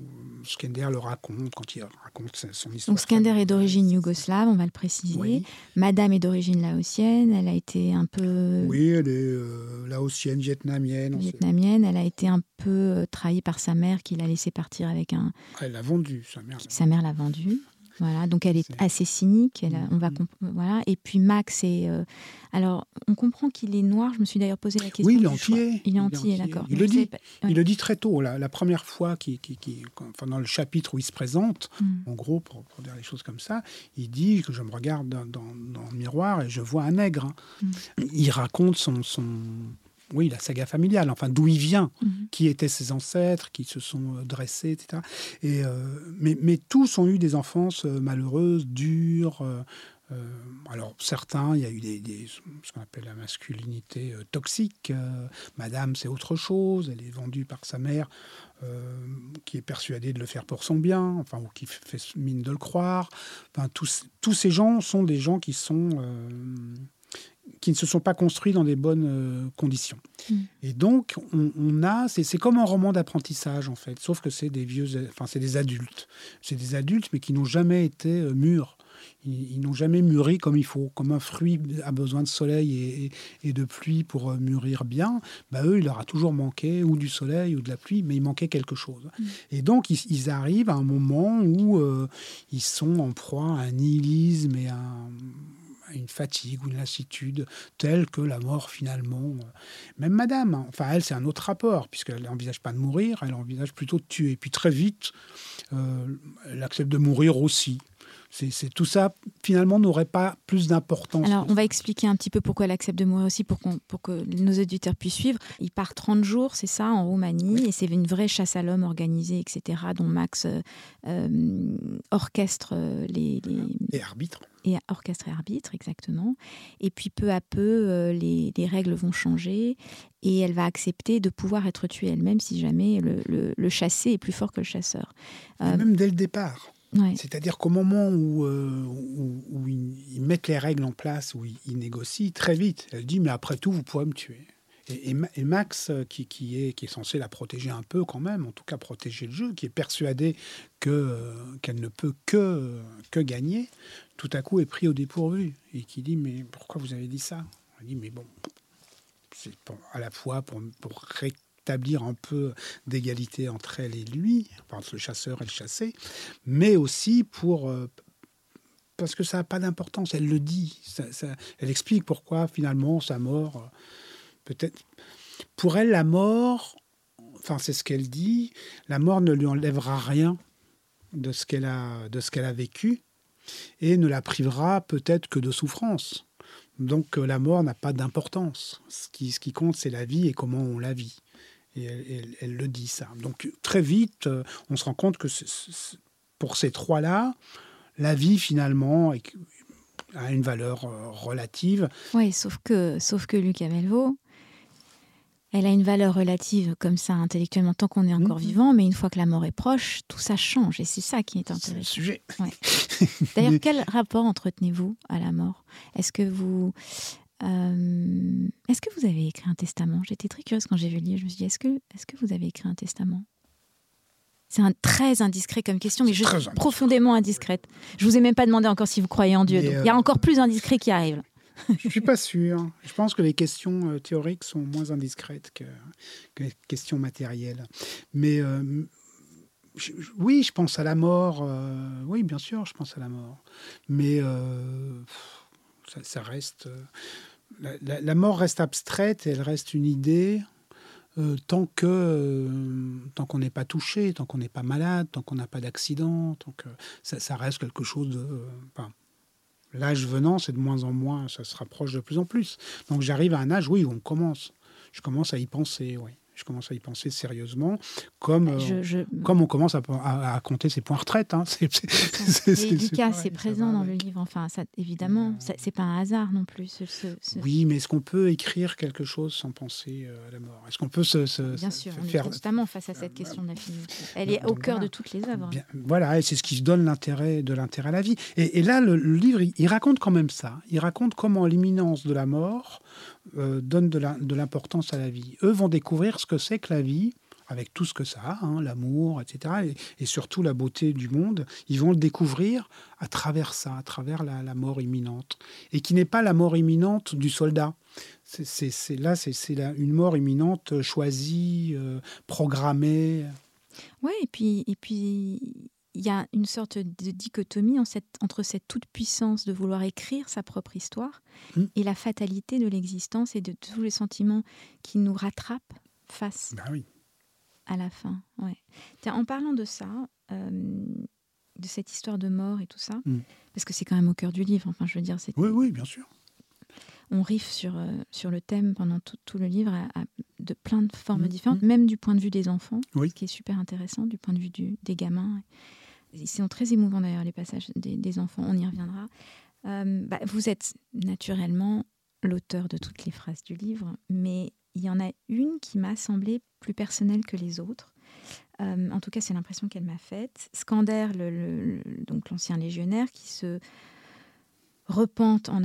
S2: Skender le raconte quand il raconte son histoire.
S1: Donc Skender est d'origine yougoslave, on va le préciser. Madame est d'origine laotienne, elle a été un peu...
S2: Oui, elle est euh, laotienne, vietnamienne.
S1: Vietnamienne, elle a été un peu trahie par sa mère qui l'a laissé partir avec un
S2: elle l'a vendu, sa mère.
S1: Sa mère l'a vendu. Voilà, donc elle est, assez cynique. Elle on va mm. voilà. Et puis Max est. Euh, alors, on comprend qu'il est noir. Je me suis d'ailleurs posé la question.
S2: Oui, il est entier.
S1: Il est entier, d'accord.
S2: Il, le dit. Il le dit très tôt. La, la première fois, qui, qui, enfin, dans le chapitre où il se présente, mm. en gros, pour, dire les choses comme ça, il dit que je me regarde dans, dans, le miroir et je vois un nègre. Hein. Mm. Il raconte son, son oui, la saga familiale, enfin d'où il vient, mhm. qui étaient ses ancêtres, qui se sont euh, dressés, etc. Et, euh, mais, mais, tous ont eu des enfances euh, malheureuses, dures. alors certains, il y a eu des, ce qu'on appelle la masculinité toxique. Madame, c'est autre chose. Elle est vendue par sa mère, qui est persuadée de le faire pour son bien, enfin ou qui fait mine de le croire. Enfin, tous, tous ces gens sont des gens qui sont qui ne se sont pas construits dans des bonnes euh, conditions. Mm. Et donc, on, a, c'est comme un roman d'apprentissage en fait, sauf que c'est des vieux, enfin c'est des adultes, c'est des adultes mais qui n'ont jamais été euh, mûrs. Ils, n'ont jamais mûri comme il faut, comme un fruit a besoin de soleil et, de pluie pour euh, mûrir bien. Bah eux, il leur a toujours manqué ou du soleil ou de la pluie, mais il manquait quelque chose. Mm. Et donc, ils, arrivent à un moment où ils sont en proie à un nihilisme et à un une fatigue ou une lassitude telle que la mort finalement. Même Madame, hein, enfin elle c'est un autre rapport puisqu'elle n'envisage pas de mourir, elle envisage plutôt de tuer. Puis très vite, euh, elle accepte de mourir aussi. C'est tout ça finalement n'aurait pas plus d'importance.
S1: Alors on va expliquer un petit peu pourquoi elle accepte de mourir aussi pour, pour que nos auditeurs puissent suivre. Il part 30 jours, c'est ça, en Roumanie, et c'est une vraie chasse à l'homme organisée, etc., dont Max euh, orchestre les, les...
S2: Et arbitre
S1: et orchestre et arbitre, exactement. Et puis peu à peu, euh, les, règles vont changer et elle va accepter de pouvoir être tuée elle-même si jamais le, le, chassé est plus fort que le chasseur.
S2: Euh, même dès le départ. C'est-à-dire qu'au moment où, euh, ils, mettent les règles en place, où ils, négocient, très vite, elle dit, mais après tout, vous pourrez me tuer. Et, Max, qui, qui, est, censé la protéger un peu quand même, en tout cas protéger le jeu, qui est persuadé que, qu'elle ne peut que, gagner, tout à coup est pris au dépourvu et qui dit mais pourquoi vous avez dit ça? On dit mais bon, c'est à la fois pour, pour rétablir un peu d'égalité entre elle et lui, entre le chasseur et le chassé, mais aussi pour euh, parce que ça n'a pas d'importance. Elle le dit, elle explique pourquoi finalement sa mort, euh, peut-être pour elle la mort, enfin c'est ce qu'elle dit, la mort ne lui enlèvera rien de ce qu'elle a a vécu et ne la privera peut-être que de souffrance. Donc la mort n'a pas d'importance. Ce qui compte, c'est la vie et comment on la vit. Et elle, le dit ça. Donc très vite, on se rend compte que pour ces trois-là, la vie finalement a une valeur relative.
S1: Oui, sauf que, sauf que Lucas Melvaux, elle a une valeur relative comme ça intellectuellement tant qu'on est encore mhm. vivant, mais une fois que la mort est proche, tout ça change et c'est ça qui est intéressant. Le
S2: sujet.
S1: D'ailleurs, *laughs* quel rapport entretenez-vous à la mort? Est-ce que vous euh, est-ce que vous avez écrit un testament? J'étais très curieuse quand j'ai vu le livre. Je me suis dit est-ce que est-ce que vous avez écrit un testament? C'est un très indiscret comme question, mais je suis profondément indiscrète. Je vous ai même pas demandé encore si vous croyez en Dieu. il y a euh, encore plus indiscret qui arrive.
S2: Je suis pas sûr. Je pense que les questions euh, théoriques sont moins indiscrètes que, les questions matérielles. Mais euh, oui, je pense à la mort. Euh, oui, bien sûr, je pense à la mort. Mais ça, reste. La, mort reste abstraite, elle reste une idée. tant que tant qu'on n'est pas touché, tant qu'on n'est pas malade, tant qu'on n'a pas d'accident, tant que ça, reste quelque chose de L'âge venant, c'est de moins en moins, ça se rapproche de plus en plus. Donc j'arrive à un âge, où on commence. Je commence à y penser, oui je commence à y penser sérieusement, comme, euh, comme on commence à, compter ses points retraite. Hein. *laughs*
S1: C'est, Lucas, c'est présent dans le livre. Enfin, ça, évidemment, c'est pas un hasard non plus.
S2: Oui, mais est-ce qu'on peut écrire quelque chose sans penser euh, à la mort? Est-ce qu'on peut se,
S1: Bien sûr, on est constamment face à cette question de l'infinité. Elle est au cœur de toutes les œuvres.
S2: voilà, et c'est ce qui donne l'intérêt de l'intérêt à la vie. Et, là, le, livre, il, raconte quand même ça. Il raconte comment l'imminence de la mort euh, donne de l'importance à la vie. Eux vont découvrir ce que c'est que la vie, avec tout ce que ça a, hein, l'amour, etc., et, surtout la beauté du monde, ils vont le découvrir à travers ça, à travers la, mort imminente. Et qui n'est pas la mort imminente du soldat. C'est là, c'est une mort imminente choisie, euh, programmée.
S1: Oui, et puis, et puis il y a une sorte de dichotomie entre cette toute-puissance de vouloir écrire sa propre histoire mmh. et la fatalité de l'existence et de tous les sentiments qui nous rattrapent face
S2: bah oui.
S1: à la fin. Ouais. en parlant de ça, euh, de cette histoire de mort et tout ça, mmh. parce que c'est quand même au cœur du livre, enfin je veux dire...
S2: Oui, oui, bien sûr.
S1: On riff sur, euh, sur le thème pendant tout, le livre de plein de formes mmh. différentes, même du point de vue des enfants, ce qui est super intéressant, du point de vue du, des gamins. Ils sont très émouvants d'ailleurs, les passages des, enfants, on y reviendra. Euh, bah, vous êtes naturellement l'auteur de toutes les phrases du livre, mais il y en a une qui m'a semblé plus personnelle que les autres. Euh, en tout cas, c'est l'impression qu'elle m'a faite. Scander, le, donc l'ancien légionnaire, qui se repente en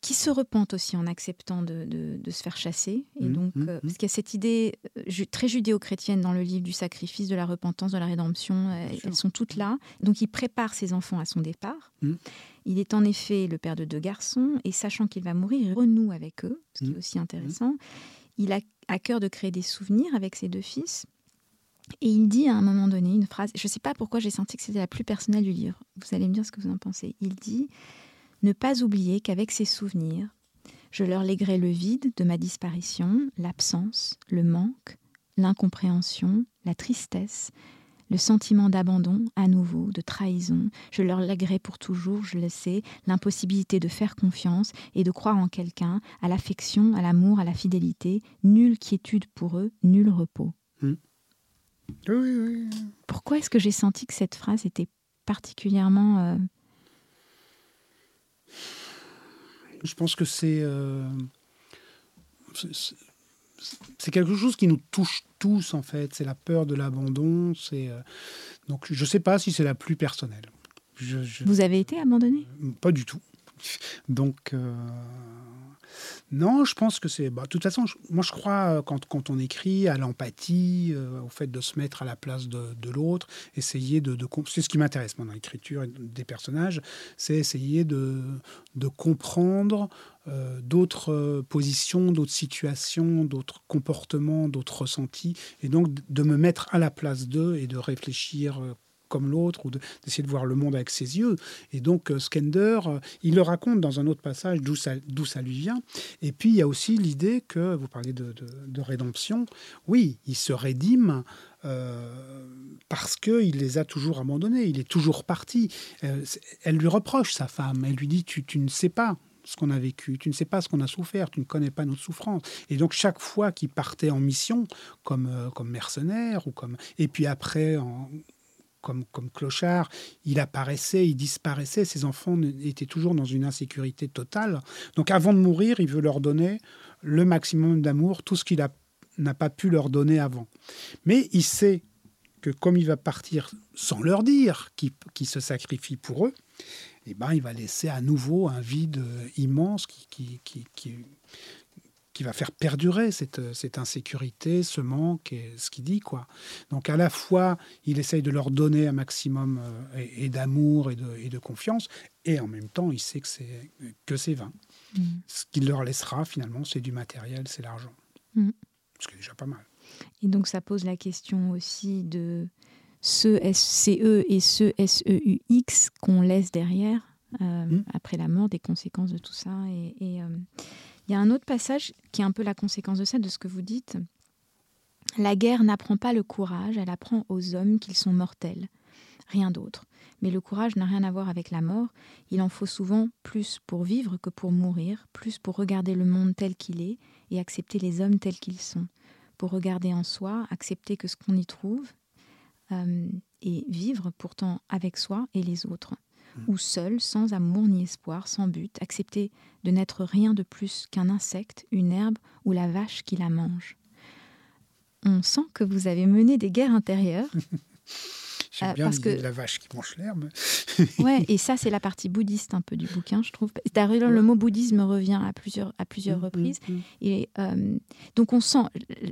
S1: qui se repente aussi en acceptant de, de, se faire chasser. Et mmh, donc, mmh, euh, mmh. parce qu'il y a cette idée euh, très judéo-chrétienne dans le livre du sacrifice, de la repentance, de la rédemption. Euh, elles sont toutes là. Donc, il prépare ses enfants à son départ. Il est en effet le père de deux garçons et sachant qu'il va mourir, il renoue avec eux, ce qui est aussi intéressant. Il a à cœur de créer des souvenirs avec ses deux fils. Et il dit à un moment donné une phrase, je ne sais pas pourquoi j'ai senti que c'était la plus personnelle du livre. Vous allez me dire ce que vous en pensez. Il dit ne pas oublier qu'avec ces souvenirs, je leur léguerai le vide de ma disparition, l'absence, le manque, l'incompréhension, la tristesse, le sentiment d'abandon à nouveau, de trahison. Je leur léguerai pour toujours, je le sais, l'impossibilité de faire confiance et de croire en quelqu'un, à l'affection, à l'amour, à la fidélité. Nulle quiétude pour eux, nul repos.
S2: Hmm. Oui, oui.
S1: Pourquoi est-ce que j'ai senti que cette phrase était particulièrement euh,
S2: je pense que euh, c'est quelque chose qui nous touche tous en fait. C'est la peur de l'abandon. C'est euh, donc je ne sais pas si c'est la plus personnelle.
S1: Vous avez été abandonné?
S2: Pas du tout. Donc euh, non, je pense que c'est. Bah, de toute façon, moi je crois quand, quand on écrit à l'empathie, au fait de se mettre à la place de, l'autre, essayer de. de c'est ce qui m'intéresse moi dans l'écriture des personnages, c'est essayer de, de comprendre euh, d'autres euh, positions, d'autres situations, d'autres comportements, d'autres ressentis, et donc de me mettre à la place d'eux et de réfléchir euh, comme l'autre ou d'essayer de, voir le monde avec ses yeux. Et donc Skender, il le raconte dans un autre passage d'où ça, ça, lui vient. Et puis il y a aussi l'idée que, vous parlez de, de, rédemption, oui, il se rédime. parce qu'il les a toujours abandonnés, il est toujours parti. elle lui reproche, sa femme, elle lui dit, tu, tu ne sais pas, ce qu'on a vécu, tu ne sais pas ce qu'on a souffert, tu ne connais pas notre souffrance. Et donc chaque fois qu'il partait en mission, comme, euh, comme mercenaire, ou comme, et puis après, en, comme, clochard, il apparaissait, il disparaissait, ses enfants étaient toujours dans une insécurité totale. Donc avant de mourir, il veut leur donner le maximum d'amour, tout ce qu'il n'a pas pu leur donner avant. Mais il sait que comme il va partir sans leur dire qu'il se sacrifie pour eux, eh ben, il va laisser à nouveau un vide immense qui, qui, qui, va faire perdurer cette, cette, insécurité, ce manque et ce qu'il dit. Quoi. Donc à la fois, il essaye de leur donner un maximum euh, et, d'amour et de, et de, confiance, et en même temps, il sait que c'est, que c'est vain. Mm. Ce qu'il leur laissera, finalement, c'est du matériel, c'est l'argent. Mm. Ce qui est déjà pas mal.
S1: Et donc ça pose la question aussi de ce SCE et ce SEUX qu'on laisse derrière euh, hmm. après la mort, des conséquences de tout ça. Et euh, il y a un autre passage qui est un peu la conséquence de ça, de ce que vous dites. La guerre n'apprend pas le courage, elle apprend aux hommes qu'ils sont mortels, rien d'autre. Mais le courage n'a rien à voir avec la mort, il en faut souvent plus pour vivre que pour mourir, plus pour regarder le monde tel qu'il est et accepter les hommes tels qu'ils sont pour regarder en soi, accepter que ce qu'on y trouve, euh, et vivre pourtant avec soi et les autres. Ou seul, sans amour ni espoir, sans but, accepter de n'être rien de plus qu'un insecte, une herbe ou la vache qui la mange. On sent que vous avez mené des guerres intérieures. *laughs*
S2: J'aime euh, bien parce que... la vache qui mange l'herbe. *laughs*
S1: ouais, et *laughs* ça, c'est la partie bouddhiste un peu du bouquin, je trouve. D'ailleurs, le mot bouddhisme revient à plusieurs, à plusieurs mm, mm, reprises. Mm. Et euh, donc, on sent.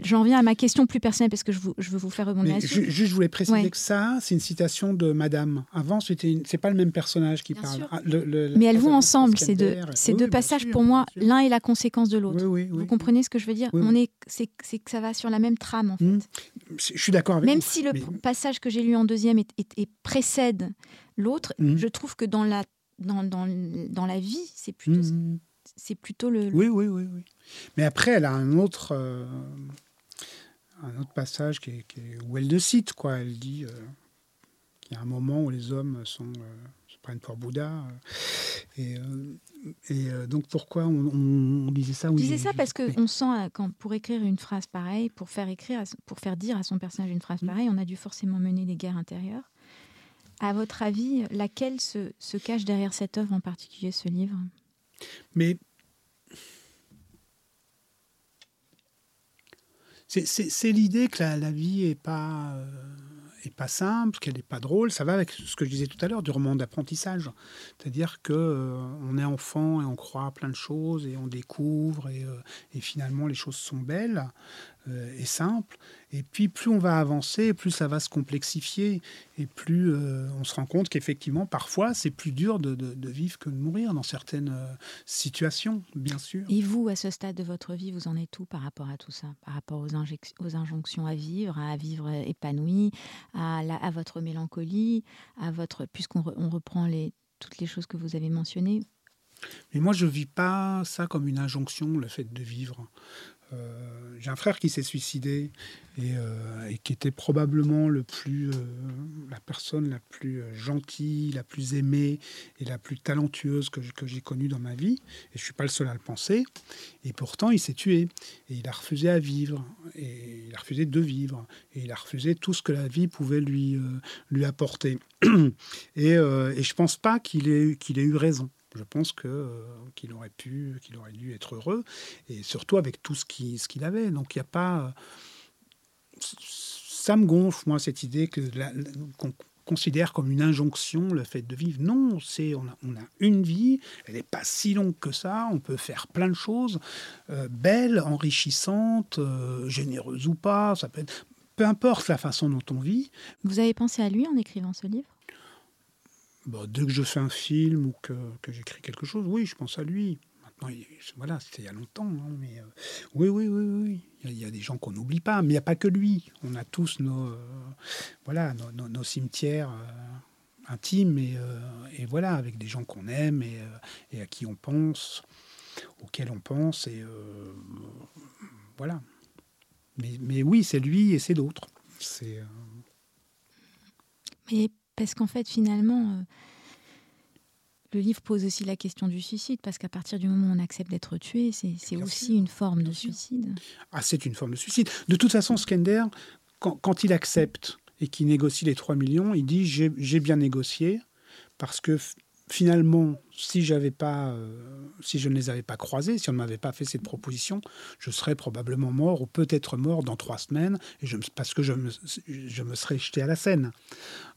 S1: J'en viens à ma question plus personnelle parce que je, je veux vous faire rebondir
S2: là-dessus. Juste, je voulais préciser que ça, c'est une citation de Madame. Avant, c'était c'est pas le même personnage qui parle.
S1: Ah, Mais elles vont ensemble, ces deux, ces deux passages. pour moi, l'un est la conséquence de l'autre. vous comprenez ce que je veux dire On est, c'est que ça va sur la même trame, en fait.
S2: Je suis d'accord avec
S1: Même si le passage que j'ai lu en deuxième et, précède l'autre, mhm. je trouve que dans la, dans, dans, dans la vie, c'est plutôt, mhm. c'est plutôt le,
S2: Oui, oui, oui, oui. Mais après, elle a un autre, euh, un autre passage qui est, où elle le cite, quoi. Elle dit euh, qu'il y a un moment où les hommes sont, euh, prennent pour Bouddha. et et euh, donc pourquoi on, disait ça
S1: On disait ça parce qu'on sent, euh, quand, pour écrire une phrase pareille, pour faire, écrire, pour faire dire à son personnage une phrase mm. pareille, on a dû forcément mener des guerres intérieures. À votre avis, laquelle se, se cache derrière cette œuvre, en particulier ce livre?
S2: Mais c'est l'idée que la, la, vie n'est pas... Euh, pas simple, qu'elle n'est pas drôle. Ça va avec ce que je disais tout à l'heure du roman d'apprentissage. C'est-à-dire que euh, on est enfant et on croit à plein de choses et on découvre et, euh, finalement les choses sont belles. Euh, et simple. Et puis plus on va avancer, plus ça va se complexifier, et plus euh, on se rend compte qu'effectivement, parfois, c'est plus dur de, vivre que de mourir dans certaines euh, situations, bien sûr.
S1: Et vous, à ce stade de votre vie, vous en êtes où par rapport à tout ça? Par rapport aux, aux injonctions à vivre, à vivre épanoui, à, à votre mélancolie, à votre... puisqu'on on reprend les, toutes les choses que vous avez mentionnées?
S2: Mais moi, je ne vis pas ça comme une injonction, le fait de vivre. Euh, j'ai un frère qui s'est suicidé euh, et, qui était probablement le plus, euh, la personne la plus gentille, la plus aimée et la plus talentueuse que, que j'ai connue dans ma vie. Et je suis pas le seul à le penser. Et pourtant, il s'est tué. Et il a refusé à vivre. Et il a refusé de vivre. Et il a refusé tout ce que la vie pouvait lui, lui apporter. *clears throat* et, et je pense pas qu'il ait, qu'il ait eu raison je pense euh, qu'il aurait pu, qu'il aurait dû être heureux, et surtout avec tout ce qu'il avait. Donc il n'y a pas. Ça me gonfle, moi, cette idée que qu'on considère comme une injonction le fait de vivre. Non, c'est on a, une vie, elle n'est pas si longue que ça, on peut faire plein de choses, euh, belles, enrichissantes, euh, généreuses ou pas, ça peut être, peu importe la façon dont on vit.
S1: Vous avez pensé à lui en écrivant ce livre?
S2: Bon, dès que je fais un film ou que, que j'écris quelque chose, oui, je pense à lui. Maintenant, voilà, c'était il y a longtemps, hein, mais euh, oui, oui, oui, oui. Il y, a, des gens qu'on n'oublie pas, mais il n'y a pas que lui. On a tous nos, euh, voilà, nos, nos, cimetières euh, intimes et, et, voilà, avec des gens qu'on aime et, et, à qui on pense, auxquels on pense et voilà. Mais, mais oui, c'est lui et c'est d'autres. C'est.
S1: Mais parce qu'en fait, finalement, le livre pose aussi la question du suicide, parce qu'à partir du moment où on accepte d'être tué, c'est aussi une forme de suicide.
S2: Ah, c'est une forme de suicide. De toute façon, Skender, quand, quand il accepte et qu'il négocie les 3 millions, il dit j'ai bien négocié, parce que finalement, si, j'avais pas, euh, si je ne les avais pas croisés, si on ne m'avait pas fait cette proposition, je serais probablement mort ou peut-être mort dans trois semaines, et je, parce que je me, je me serais jeté à la Seine.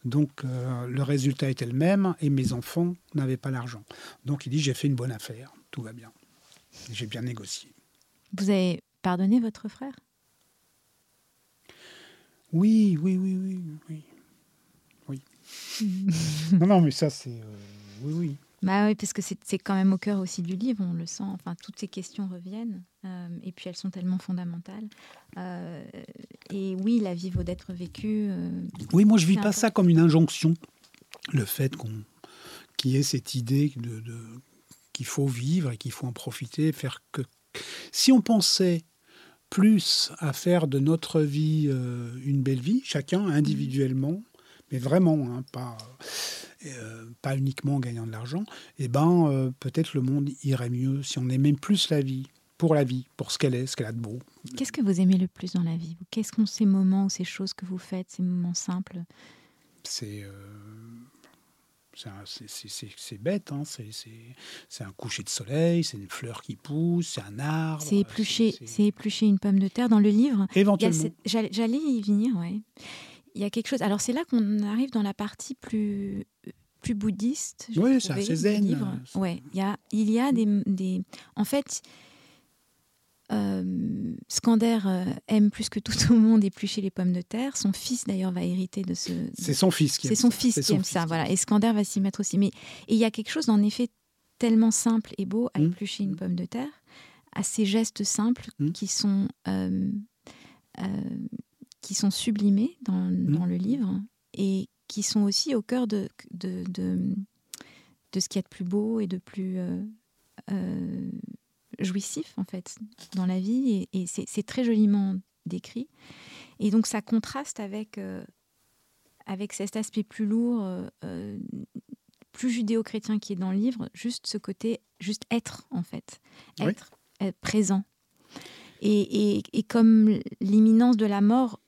S2: Donc euh, le résultat était le même, et mes enfants n'avaient pas l'argent. Donc il dit, j'ai fait une bonne affaire, tout va bien. J'ai bien négocié.
S1: Vous avez pardonné votre frère?
S2: Oui, oui, oui, oui, oui. Oui. *laughs* non, non, mais ça, c'est... Euh, oui, oui.
S1: Bah oui, parce que c'est quand même au cœur aussi du livre, on le sent. Enfin, toutes ces questions reviennent, euh, et puis elles sont tellement fondamentales. Euh, et oui, la vie vaut d'être vécue. Euh,
S2: oui, moi je vis pas ça comme une injonction. Le fait qu'on qu'il y ait cette idée de, de qu'il faut vivre et qu'il faut en profiter, faire que. Si on pensait plus à faire de notre vie une belle vie, chacun individuellement, mais vraiment, hein, pas euh, pas uniquement en gagnant de l'argent, eh ben, euh, peut-être le monde irait mieux si on aimait plus la vie, pour la vie, pour ce qu'elle est, ce qu'elle a de beau.
S1: Qu'est-ce que vous aimez le plus dans la vie Quels sont ces moments ou ces choses que vous faites, ces moments simples?
S2: C'est. Euh, c'est bête, hein. c'est un coucher de soleil, c'est une fleur qui pousse, c'est un arbre.
S1: C'est éplucher, éplucher une pomme de terre dans le livre.
S2: Éventuellement.
S1: J'allais y venir, ouais il y a quelque chose. Alors c'est là qu'on arrive dans la partie plus plus bouddhiste.
S2: Oui, c'est assez zen.
S1: Ouais, il y a il y a des, des... en fait. Euh, Scander euh, aime plus que tout le monde éplucher les pommes de terre. Son fils d'ailleurs va hériter de ce.
S2: C'est son fils qui.
S1: C'est son fils qui aime ça, voilà. Et Scander va s'y mettre aussi. Mais il y a quelque chose en effet tellement simple et beau à mmh. éplucher une pomme de terre, à ces gestes simples mmh. qui sont euh, qui sont sublimés dans, mmh. dans, le livre et qui sont aussi au cœur de, de, de, de ce qu'il y a de plus beau et de plus euh, euh, jouissif, en fait, dans la vie. Et, et c'est très joliment décrit. Et donc, ça contraste avec, euh, avec cet aspect plus lourd, plus judéo-chrétien qui est dans le livre, juste ce côté, juste être, en fait. Être, présent. Et, et, et, comme l'imminence de la mort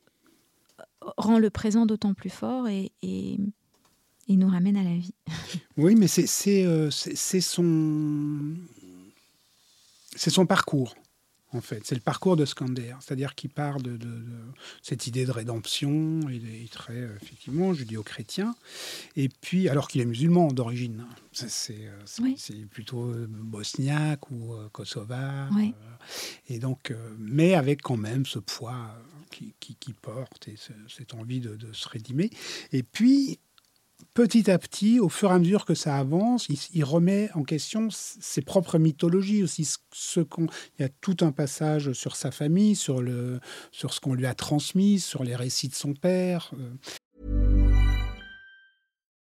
S1: rend le présent d'autant plus fort et, et, nous ramène à la vie. *laughs*
S2: Oui, mais c'est euh, son, son parcours en fait. C'est le parcours de Skander, c'est-à-dire qu'il part de, cette idée de rédemption, il est très, euh, effectivement, judéo-chrétien, et puis, alors qu'il est musulman d'origine, c'est euh, plutôt euh, bosniaque ou kosovar, et donc, mais avec quand même ce poids qui, porte et cette envie de, se rédimer. Et puis, petit à petit, au fur et à mesure que ça avance, il, remet en question ses propres mythologies aussi. Ce qu'on, il y a tout un passage sur sa famille, sur, le, sur ce qu'on lui a transmis, sur les récits de son père.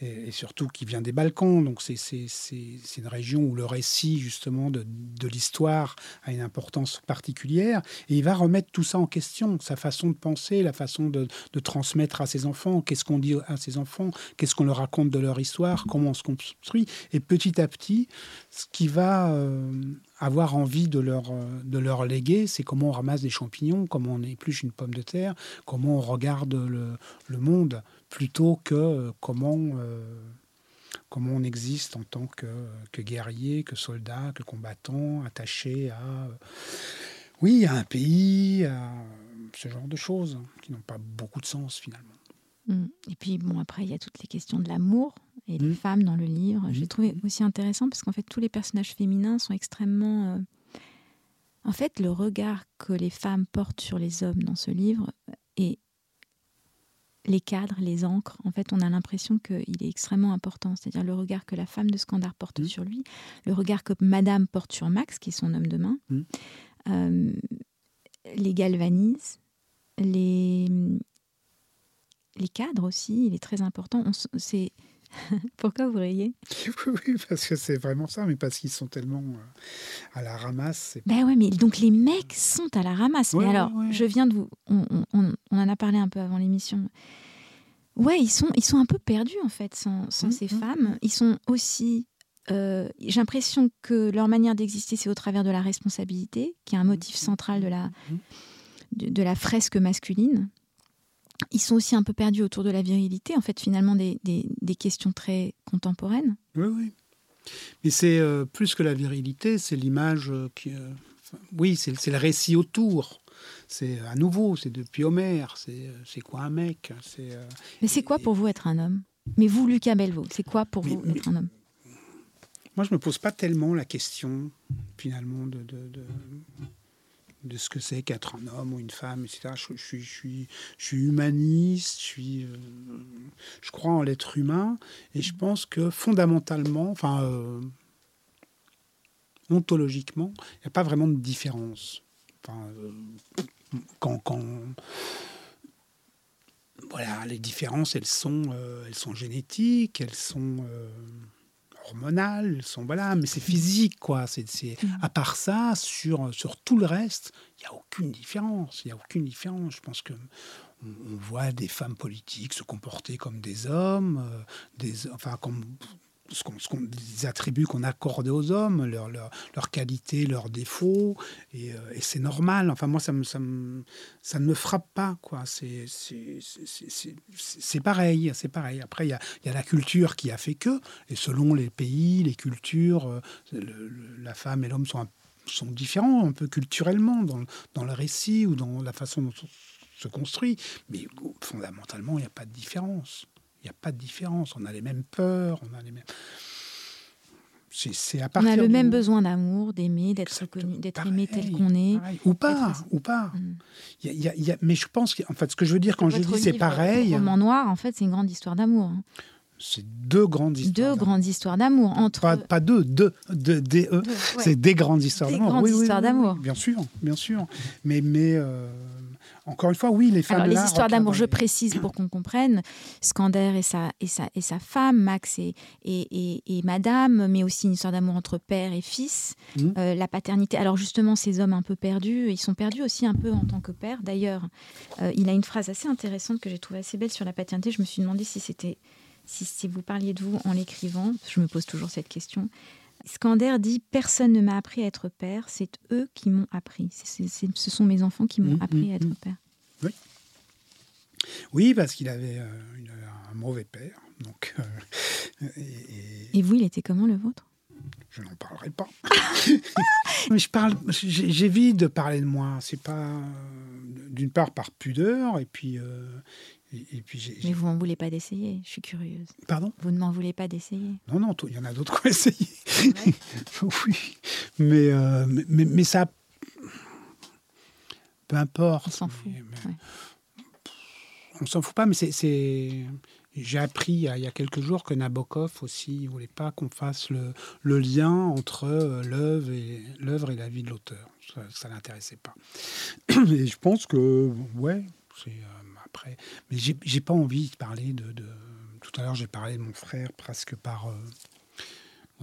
S2: et, surtout qui vient des Balkans. Donc c'est une région où le récit justement de, l'histoire a une importance particulière. Et il va remettre tout ça en question, sa façon de penser, la façon de, de transmettre à ses enfants, qu'est-ce qu'on dit à ses enfants, qu'est-ce qu'on leur raconte de leur histoire, comment on se construit? Et petit à petit, ce qui va... Euh, avoir envie de leur, de leur léguer, c'est comment on ramasse des champignons, comment on épluche une pomme de terre, comment on regarde le, le monde, plutôt que comment, comment on existe en tant que, que, guerrier, que soldat, que combattant, attaché à, oui, à un pays, à ce genre de choses qui n'ont pas beaucoup de sens finalement.
S1: Mmh. Et puis, bon, après, il y a toutes les questions de l'amour et mmh. femmes dans le livre. J'ai mmh. trouvé aussi intéressant parce qu'en fait, tous les personnages féminins sont extrêmement. Euh, en fait, le regard que les femmes portent sur les hommes dans ce livre et les cadres, les encres, en fait, on a l'impression qu'il est extrêmement important. C'est-à-dire le regard que la femme de Scandar porte sur lui, le regard que Madame porte sur Max, qui est son homme de main, euh, les galvanise, les, les cadres aussi, il est très important. C'est *laughs* pourquoi vous riez? *laughs*
S2: Oui, parce que c'est vraiment ça, mais parce qu'ils sont tellement euh, à la ramasse.
S1: Ben ouais, mais donc les mecs sont à la ramasse. mais alors, je viens de vous, on, en a parlé un peu avant l'émission. Ouais, ils sont, ils sont un peu perdus en fait sans, sans mmh, ces mmh, femmes. Mmh. Ils sont aussi. Euh, j'ai l'impression que leur manière d'exister, c'est au travers de la responsabilité, qui est un motif central de la, de la fresque masculine ils sont aussi un peu perdus autour de la virilité, en fait, finalement, des, des, questions très contemporaines.
S2: Oui, oui. Mais c'est euh, plus que la virilité, c'est l'image euh, qui. Euh, oui, c'est le récit autour. C'est à nouveau, c'est depuis Homère. C'est quoi un mec
S1: Mais c'est quoi pour vous être un homme? Mais vous, Lucas Belvaux, c'est quoi pour vous être un homme?
S2: Moi, je me pose pas tellement la question, finalement, de, de de ce que c'est qu'être un homme ou une femme, etc. Je, suis, je, suis, je suis humaniste, je, suis, euh, je crois en l'être humain, et je pense que fondamentalement, enfin, euh, ontologiquement, il n'y a pas vraiment de différence. Enfin, euh, quand, quand, voilà, les différences, elles sont, elles sont génétiques, elles sont hormonales, sont voilà, mais c'est physique quoi. C'est mm. à part ça, sur sur tout le reste, il y a aucune différence. Il y a aucune différence. Je pense que on, voit des femmes politiques se comporter comme des hommes, euh, des enfin comme ce qu'on, les attributs qu'on accorde aux hommes, leurs leur, leur qualités, leurs défauts, et, euh, et, c'est normal. Enfin, moi, ça, ne me frappe pas. quoi. C'est, pareil, c'est pareil. Après, il y a, la culture qui a fait que, et selon les pays, les cultures, euh, la femme et l'homme sont, sont différents un peu culturellement dans, dans le récit ou dans la façon dont on se construit, mais fondamentalement, il n'y a pas de différence. Il n'y a pas de différence. On a les mêmes peurs, on a les mêmes.
S1: C'est à on a le même besoin d'amour, d'aimer, d'être connu, d'être aimé tel qu'on est.
S2: Ou pas, ou pas. Y a, mais je pense que, en fait, ce que je veux dire quand je dis c'est pareil.
S1: Le roman noir, en fait, c'est une grande histoire d'amour. Hein.
S2: C'est deux grandes histoires.
S1: Deux grandes histoires d'amour entre.
S2: Pas, pas deux, deux, deux, euh, c'est des grandes histoires d'amour.
S1: Des grandes histoires d'amour.
S2: bien sûr, bien sûr. Mais, mais euh, encore une fois, oui, les femmes.
S1: Alors, les histoires d'amour, je précise pour qu'on comprenne. Scander et sa, et sa, et sa femme, Max et, et, et, Madame, mais aussi une histoire d'amour entre père et fils. Mmh. Euh, la paternité. Alors, justement, ces hommes un peu perdus, ils sont perdus aussi un peu en tant que père. D'ailleurs, euh, il a une phrase assez intéressante que j'ai trouvée assez belle sur la paternité. Je me suis demandé si c'était. Si, si vous parliez de vous en l'écrivant, je me pose toujours cette question. Scander dit Personne ne m'a appris à être père, c'est eux qui m'ont appris. ce sont mes enfants qui m'ont mmh, appris à mmh, être mmh. père.
S2: Oui. Oui, parce qu'il avait euh, un mauvais père. Donc,
S1: euh, *laughs* et, vous, il était comment le vôtre?
S2: Je n'en parlerai pas. *laughs* Mais je parle, j'évite de parler de moi. C'est pas d'une part par pudeur, et puis
S1: mais vous n'en voulez pas d'essayer, je suis curieuse.
S2: Pardon?
S1: Vous ne m'en voulez pas d'essayer
S2: Non, non, il y en a d'autres qui ont essayé. *laughs* oui, mais, euh, mais, mais, ça... Peu importe.
S1: On s'en fout.
S2: On s'en fout pas, mais c'est... J'ai appris il y, a, quelques jours que Nabokov aussi ne voulait pas qu'on fasse le, le, lien entre euh, l'œuvre et, et la vie de l'auteur. Ça ne l'intéressait pas. *clears throat* Et je pense que, ouais, c'est... Euh, Mais j'ai pas envie de parler de. Tout à l'heure, j'ai parlé de mon frère presque par. Euh,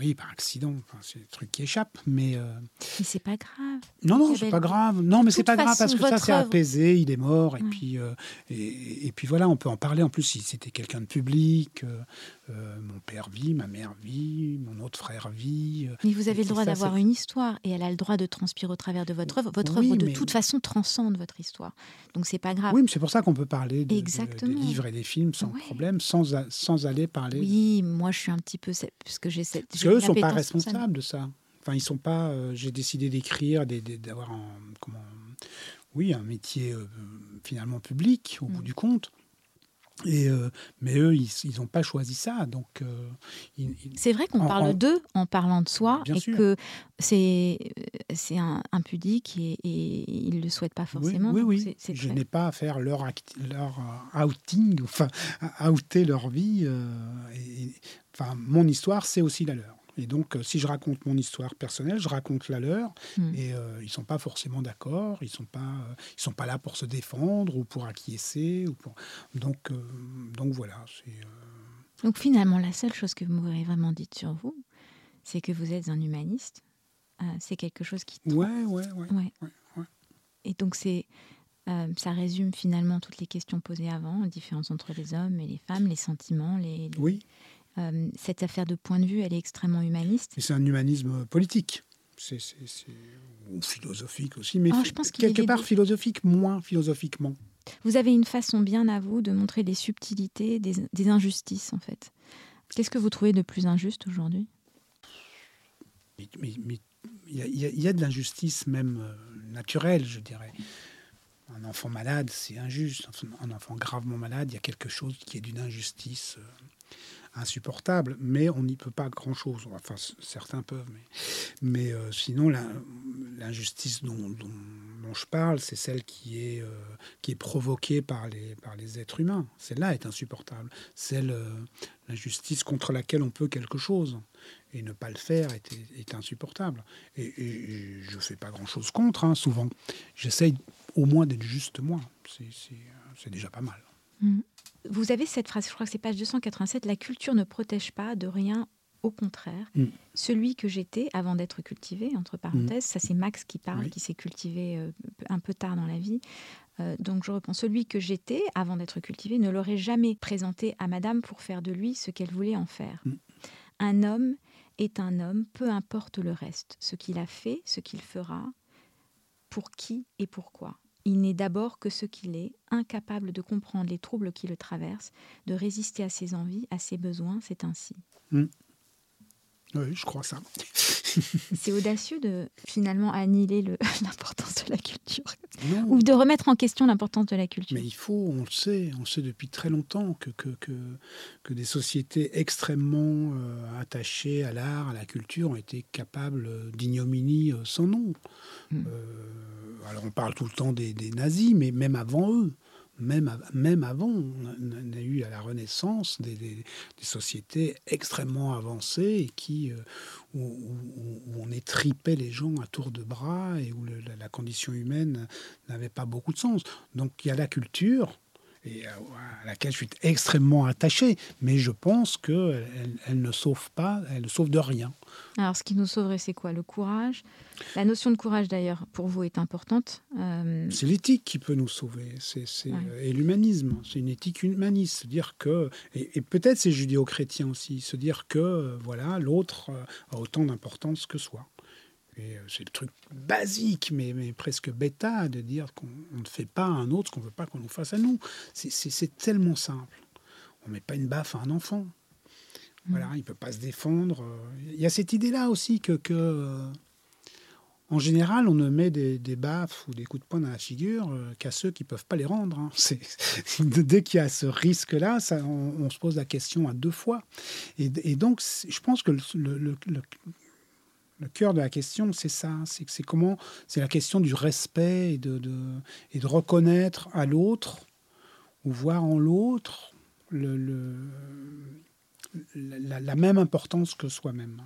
S2: Oui, par accident. Enfin, c'est des trucs qui échappent, mais. Euh...
S1: Mais c'est pas grave.
S2: Non, non, c'est pas grave. Non, mais c'est pas grave parce que ça, c'est apaisé. Il est mort, et puis euh, et, et, puis voilà, on peut en parler. En plus, si c'était quelqu'un de public, euh, euh, mon père vit, ma mère vit, mon autre frère vit.
S1: Mais vous avez le droit d'avoir une histoire et elle a le droit de transpirer au travers de votre œuvre. Votre œuvre, de toute façon, transcende votre histoire. Donc, c'est pas grave.
S2: Oui, mais c'est pour ça qu'on peut parler de, des livres et des films sans problème, sans, sans aller parler.
S1: Oui, moi, je suis un petit peu. Parce que j'ai cette.
S2: Qu'eux ne sont pas responsables de ça. Enfin, ils sont pas. Euh, j'ai décidé d'écrire, d'avoir un. Comment, oui, un métier finalement public, au bout mm. du compte. Et euh, mais eux, ils n'ont pas choisi ça. Donc, euh,
S1: c'est vrai qu'on parle d'eux en parlant de soi et que c'est impudique et, et, ils ne le souhaitent pas forcément.
S2: Oui, oui. Je n'ai pas à faire leur, leur euh, outing, enfin, à outer leur vie. et, enfin, mon histoire, c'est aussi la leur. Et donc, euh, si je raconte mon histoire personnelle, je raconte la leur, hmm. et euh, ils ne sont pas forcément d'accord, ils ne sont, pas, euh, ils sont pas là pour se défendre ou pour acquiescer. Ou pour... Donc, donc voilà.
S1: Donc finalement, la seule chose que vous m'aurez vraiment dite sur vous, c'est que vous êtes un humaniste. c'est quelque chose qui...
S2: Ouais, ouais, ouais, ouais. ouais,
S1: Et donc c'est... ça résume finalement toutes les questions posées avant, la différence entre les hommes et les femmes, les sentiments, les,
S2: oui.
S1: Euh, cette affaire de point de vue, elle est extrêmement humaniste.
S2: c'est un humanisme politique. C'est, ou philosophique aussi, mais oh, je pense quelque part philosophique, moins philosophiquement.
S1: Vous avez une façon bien à vous de montrer les subtilités des, injustices, en fait. Qu'est-ce que vous trouvez de plus injuste aujourd'hui?
S2: Il y, a de l'injustice même euh, naturelle, je dirais. Un enfant malade, c'est injuste. Un enfant gravement malade, il y a quelque chose qui est d'une injustice. Euh, insupportable, mais on n'y peut pas grand-chose. Enfin, certains peuvent, mais, euh, sinon, l'injustice dont, je parle, c'est celle qui est, euh, qui est provoquée par les, par les êtres humains. Celle-là est insupportable. Celle, euh, l'injustice contre laquelle on peut quelque chose. Et ne pas le faire est, insupportable. Et, je ne fais pas grand-chose contre, hein, souvent. J'essaye au moins d'être juste moi. C'est déjà pas mal.
S1: Mmh. Vous avez cette phrase, je crois que c'est page 287, la culture ne protège pas de rien, au contraire. Mm. Celui que j'étais avant d'être cultivé, entre parenthèses, ça c'est Max qui parle, qui s'est cultivé euh, un peu tard dans la vie. Euh, donc je reprends, celui que j'étais avant d'être cultivé ne l'aurait jamais présenté à madame pour faire de lui ce qu'elle voulait en faire. Mm. Un homme est un homme, peu importe le reste, ce qu'il a fait, ce qu'il fera, pour qui et pourquoi. Il n'est d'abord que ce qu'il est, incapable de comprendre les troubles qui le traversent, de résister à ses envies, à ses besoins, c'est ainsi. Hmm.
S2: Oui, je crois ça. *laughs*
S1: c'est audacieux de finalement annihiler *laughs* l'importance de la culture ou de remettre en question l'importance de la culture.
S2: Mais il faut, on le sait, on sait depuis très longtemps que, que, que, des sociétés extrêmement euh, attachées à l'art, à la culture ont été capables d'ignominie euh, sans nom. Hmm. Euh, alors on parle tout le temps des, des nazis, mais même avant eux même, même avant, on a, eu à la Renaissance des, sociétés extrêmement avancées et qui, euh, où, on étripait les gens à tour de bras et où la, condition humaine n'avait pas beaucoup de sens. Donc il y a la culture, et à, laquelle je suis extrêmement attaché, mais je pense qu'elle elle ne sauve pas, elle ne sauve de rien.
S1: Alors, ce qui nous sauverait, c'est quoi? Le courage? La notion de courage, d'ailleurs, pour vous, est importante.
S2: Euh, c'est l'éthique qui peut nous sauver, c'est, et l'humanisme. C'est une éthique humaniste, se dire que, et, peut-être c'est judéo-chrétien aussi, se dire que voilà, l'autre a autant d'importance que soi. Euh, c'est le truc basique, mais, mais, presque bêta, de dire qu'on ne fait pas à un autre ce qu'on ne veut pas qu'on nous fasse à nous. C'est tellement simple. On ne met pas une baffe à un enfant. Voilà, mm. il ne peut pas se défendre. Il y a cette idée-là aussi que, que euh, en général, on ne met des, des, baffes ou des coups de poing dans la figure euh, qu'à ceux qui ne peuvent pas les rendre. Hein. *laughs* dès qu'il y a ce risque-là, on, on, se pose la question à deux fois. Et, et donc, je pense que le, le, le cœur de la question, c'est ça. C'est c'est comment C'est la question du respect et de, et de reconnaître à l'autre ou voir en l'autre le, la, même importance que soi-même.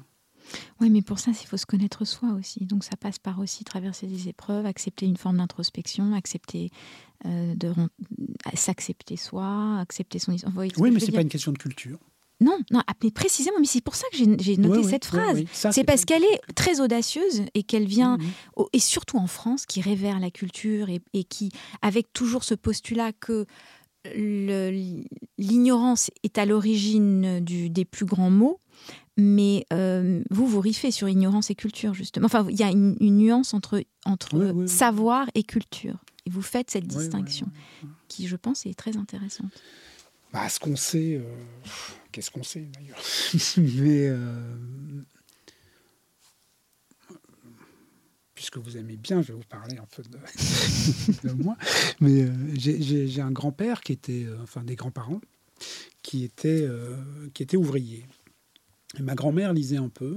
S1: Oui, mais pour ça, il faut se connaître soi aussi. Donc ça passe par aussi traverser des épreuves, accepter une forme d'introspection, accepter euh, de s'accepter soi, accepter son.
S2: oui, mais c'est pas une question de culture.
S1: Non, non, mais précisément, mais c'est pour ça que j'ai noté cette phrase. c'est parce qu'elle est très audacieuse et qu'elle vient, et surtout en France, qui révère la culture et, qui, avec toujours ce postulat que l'ignorance est à l'origine des plus grands mots, mais euh, vous, vous riffez sur ignorance et culture, justement. Enfin, il y a une, nuance entre, entre savoir et culture. Et vous faites cette distinction, qui, je pense, est très intéressante.
S2: Bah, ce qu'on sait, euh, qu'est-ce qu'on sait d'ailleurs *laughs* Mais euh, puisque vous aimez bien, je vais vous parler un peu de, *laughs* moi. Mais j'ai un grand-père qui était, enfin des grands-parents, qui était, qui était ouvrier ma grand-mère lisait un peu.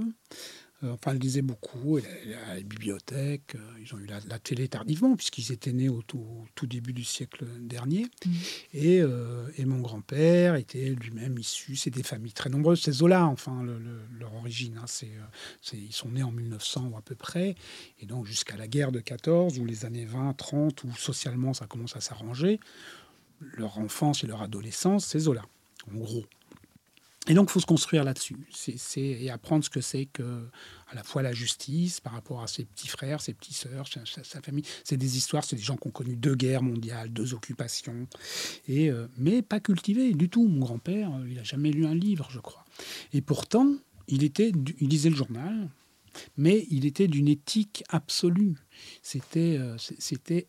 S2: Euh, enfin, elle lisait beaucoup. Elle, a la bibliothèque. Euh, ils ont eu la, télé tardivement, puisqu'ils étaient nés au tout, début du siècle dernier. Mmh. Euh, et, mon grand-père était lui-même issu. C'est des familles très nombreuses. C'est Zola, enfin, leur origine. Hein. c'est, ils sont nés en 1900 ou à peu près. Et donc, jusqu'à la guerre de 14, ou les années 20, 30, où socialement ça commence à s'arranger, leur enfance et leur adolescence, c'est Zola, en gros. Et donc, il faut se construire là-dessus c'est, et apprendre ce que c'est que, à la fois la justice par rapport à ses petits frères, ses petites sœurs, sa, famille. C'est des histoires, c'est des gens qui ont connu deux guerres mondiales, deux occupations, et, euh, mais pas cultivés du tout. Mon grand-père, euh, il n'a jamais lu un livre, je crois. Et pourtant, il, était, il lisait le journal, mais il était d'une éthique absolue. C'était, euh,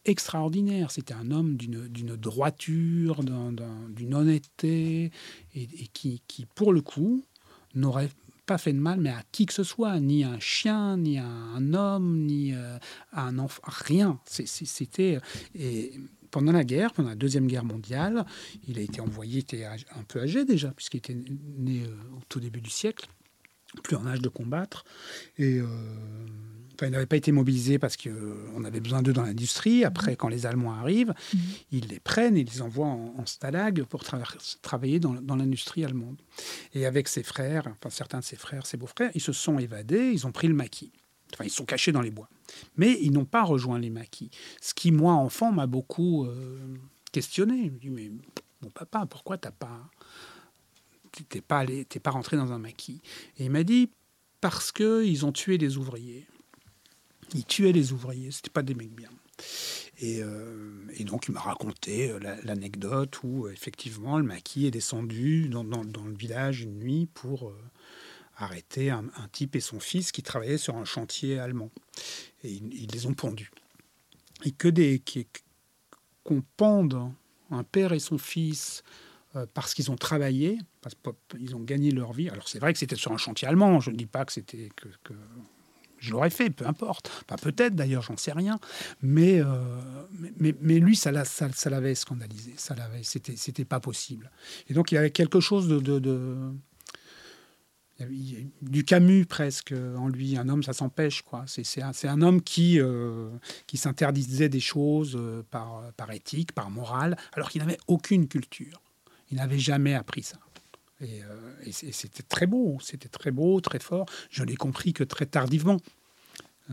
S2: extraordinaire. C'était un homme d'une, droiture, d'une honnêteté, et, qui, qui, pour le coup, n'aurait pas fait de mal, mais à qui que ce soit, ni à un chien, ni à un homme, ni euh, à un enfant, rien. C'était et pendant la guerre, pendant la deuxième guerre mondiale, il a été envoyé, il était un peu âgé déjà, puisqu'il était né euh, au tout début du siècle plus en âge de combattre. Et euh, enfin, ils n'avaient pas été mobilisés parce qu'on euh, avait besoin d'eux dans l'industrie. Après, quand les Allemands arrivent, mhm. ils les prennent et ils les envoient en, stalag pour travailler dans, dans l'industrie allemande. Et avec ses frères, enfin certains de ses frères, ses beaux-frères, ils se sont évadés, ils ont pris le maquis. Enfin, ils sont cachés dans les bois. Mais ils n'ont pas rejoint les maquis. Ce qui, moi, enfant, m'a beaucoup euh, questionné. Je me dis, mais mon papa, pourquoi t'as pas t'es pas pas rentré dans un maquis. Et il m'a dit parce que ils ont tué des ouvriers. Ils tuaient les ouvriers, c'était pas des mecs bien. Et, euh, donc il m'a raconté euh, l'anecdote où effectivement le maquis est descendu dans, le village une nuit pour euh, arrêter un, type et son fils qui travaillaient sur un chantier allemand. Et ils, les ont pendus. Et que des qu'on pende un père et son fils euh, parce qu'ils ont travaillé, parce qu'ils ont gagné leur vie. Alors c'est vrai que c'était sur un chantier allemand, je ne dis pas que c'était que, je l'aurais fait, peu importe. Pas peut-être d'ailleurs, j'en sais rien. Mais, euh, mais, mais, lui, ça l'avait scandalisé. Ça l'avait, c'était, c'était pas possible. Et donc il y avait quelque chose de, de, du Camus presque en lui. Un homme, ça s'empêche. quoi. C'est, un, un, homme qui, euh, qui s'interdisait des choses par, par éthique, par morale, alors qu'il n'avait aucune culture. Il n'avait jamais appris ça. Et, euh, c'était très beau, c'était très beau, très fort. Je l'ai compris que très tardivement.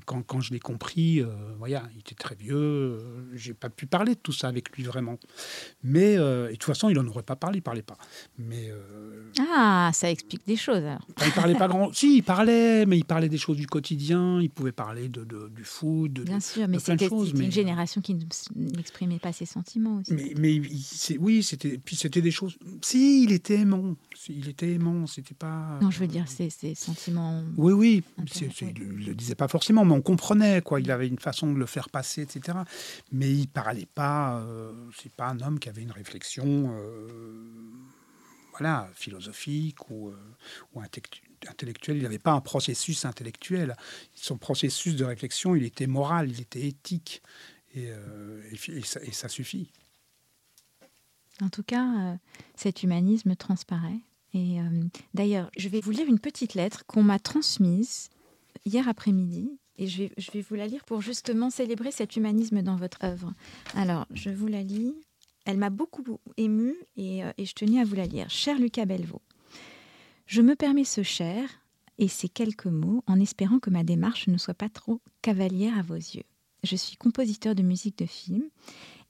S2: Quand, quand je l'ai compris, euh, voilà, il était très vieux. Euh, j'ai pas pu parler de tout ça avec lui vraiment. Mais euh, et de toute façon, il en aurait pas parlé, il parlait pas. Mais
S1: ah, ça explique des choses. Alors.
S2: il parlait pas grand. *laughs* si, il parlait, mais il parlait des choses du quotidien. Il pouvait parler de, du foot, de
S1: bien sûr, mais c'était une génération qui n'exprimait pas ses sentiments aussi.
S2: Mais, mais oui, c'était puis c'était des choses. Si, il était aimant. Il était aimant. C'était pas.
S1: Non, je veux dire, ses, sentiments.
S2: Oui, oui. il le disait pas forcément on comprenait, quoi. Il avait une façon de le faire passer, etc. Mais il parlait pas. Euh, c'est pas un homme qui avait une réflexion, euh, voilà, philosophique ou, euh, intellectuelle. Il n'avait pas un processus intellectuel. Son processus de réflexion, il était moral, il était éthique, et, ça, suffit.
S1: En tout cas, cet humanisme transparaît. Et d'ailleurs, je vais vous lire une petite lettre qu'on m'a transmise hier après-midi et je vais, vous la lire pour justement célébrer cet humanisme dans votre œuvre. Alors, je vous la lis. Elle m'a beaucoup émue et, euh, et, je tenais à vous la lire. Cher Lucas Belvaux, je me permets ce cher et ces quelques mots en espérant que ma démarche ne soit pas trop cavalière à vos yeux. Je suis compositeur de musique de film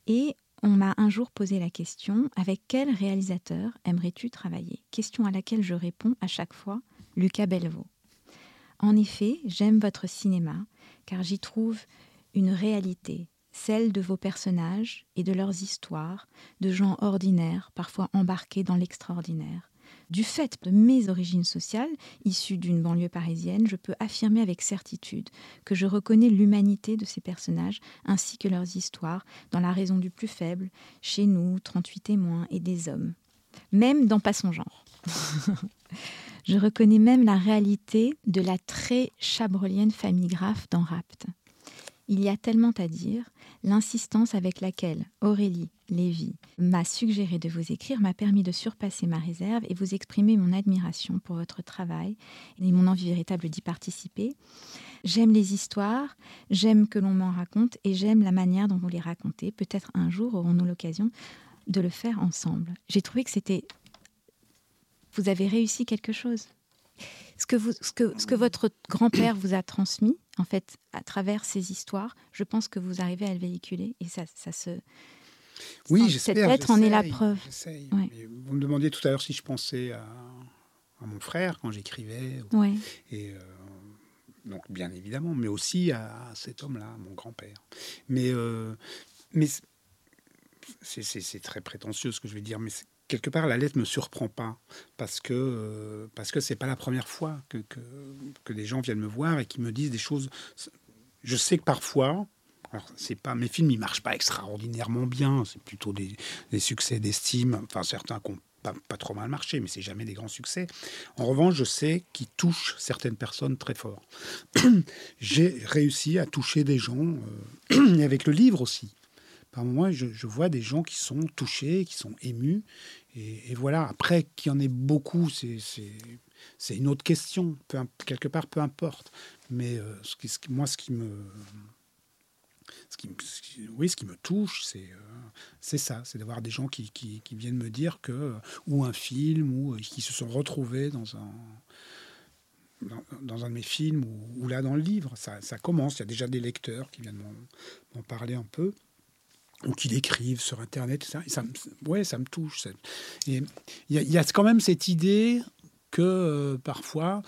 S1: et On m'a un jour posé la question avec quel réalisateur aimerais-tu travailler? Question à laquelle je réponds à chaque fois Lucas Bellevaux. En effet, j'aime votre cinéma car j'y trouve une réalité, celle de vos personnages et de leurs histoires, de gens ordinaires, parfois embarqués dans l'extraordinaire. Du fait de mes origines sociales, issues d'une banlieue parisienne, je peux affirmer avec certitude que je reconnais l'humanité de ces personnages ainsi que leurs histoires dans La raison du plus faible, chez nous, 38 témoins et des hommes. Même dans Pas son genre. *laughs* je reconnais même la réalité de la très chabrolienne famille Graff dans Rapt. Il y a tellement à dire, l'insistance avec laquelle Aurélie Lévy m'a suggéré de vous écrire m'a permis de surpasser ma réserve et vous exprimer mon admiration pour votre travail et mon envie véritable d'y participer. J'aime les histoires, j'aime que l'on m'en raconte et j'aime la manière dont vous les racontez. Peut-être un jour aurons-nous l'occasion de le faire ensemble. J'ai trouvé que c'était... Vous avez réussi quelque chose ce que, vous, ce que, ce que votre grand-père vous a transmis, en fait, à travers ces histoires, je pense que vous arrivez à le véhiculer et ça, ça se.
S2: Oui, j'espère.
S1: Cette lettre en est la preuve.
S2: Vous me demandiez tout à l'heure si je pensais à, à mon frère quand j'écrivais.
S1: Ouais.
S2: Et euh, donc, bien évidemment, mais aussi à, cet homme-là, mon grand-père. Mais, euh, mais c'est très prétentieux ce que je vais dire, mais quelque part, la lettre me surprend pas parce que euh, parce que pas la première fois que, que, des gens viennent me voir et qui me disent des choses. Je sais que parfois, c'est pas mes films, ils marchent pas extraordinairement bien. C'est plutôt des, des succès d'estime. Enfin, certains qui pas, pas, trop mal marché, mais c'est jamais des grands succès. En revanche, je sais qu'ils touchent certaines personnes très fort. *clears throat* J'ai réussi à toucher des gens, euh, *clears throat* et avec le livre aussi par moments, je, vois des gens qui sont touchés, qui sont émus. Et, voilà, après, qu'il y en ait beaucoup, c'est une autre question. Quelque part, peu importe. Mais euh, moi, ce qui me. Ce qui, oui, ce qui me touche, c'est euh, ça, c'est d'avoir des gens qui, qui, viennent me dire que, ou un film, ou euh, qui se sont retrouvés dans un, dans, un de mes films, ou, là dans le livre. Ça commence, il y a déjà des lecteurs qui viennent m'en parler un peu ou qu'il écrive sur Internet. Ça, ça, ouais, ça me touche. Et il y, a quand même cette idée que euh, parfois,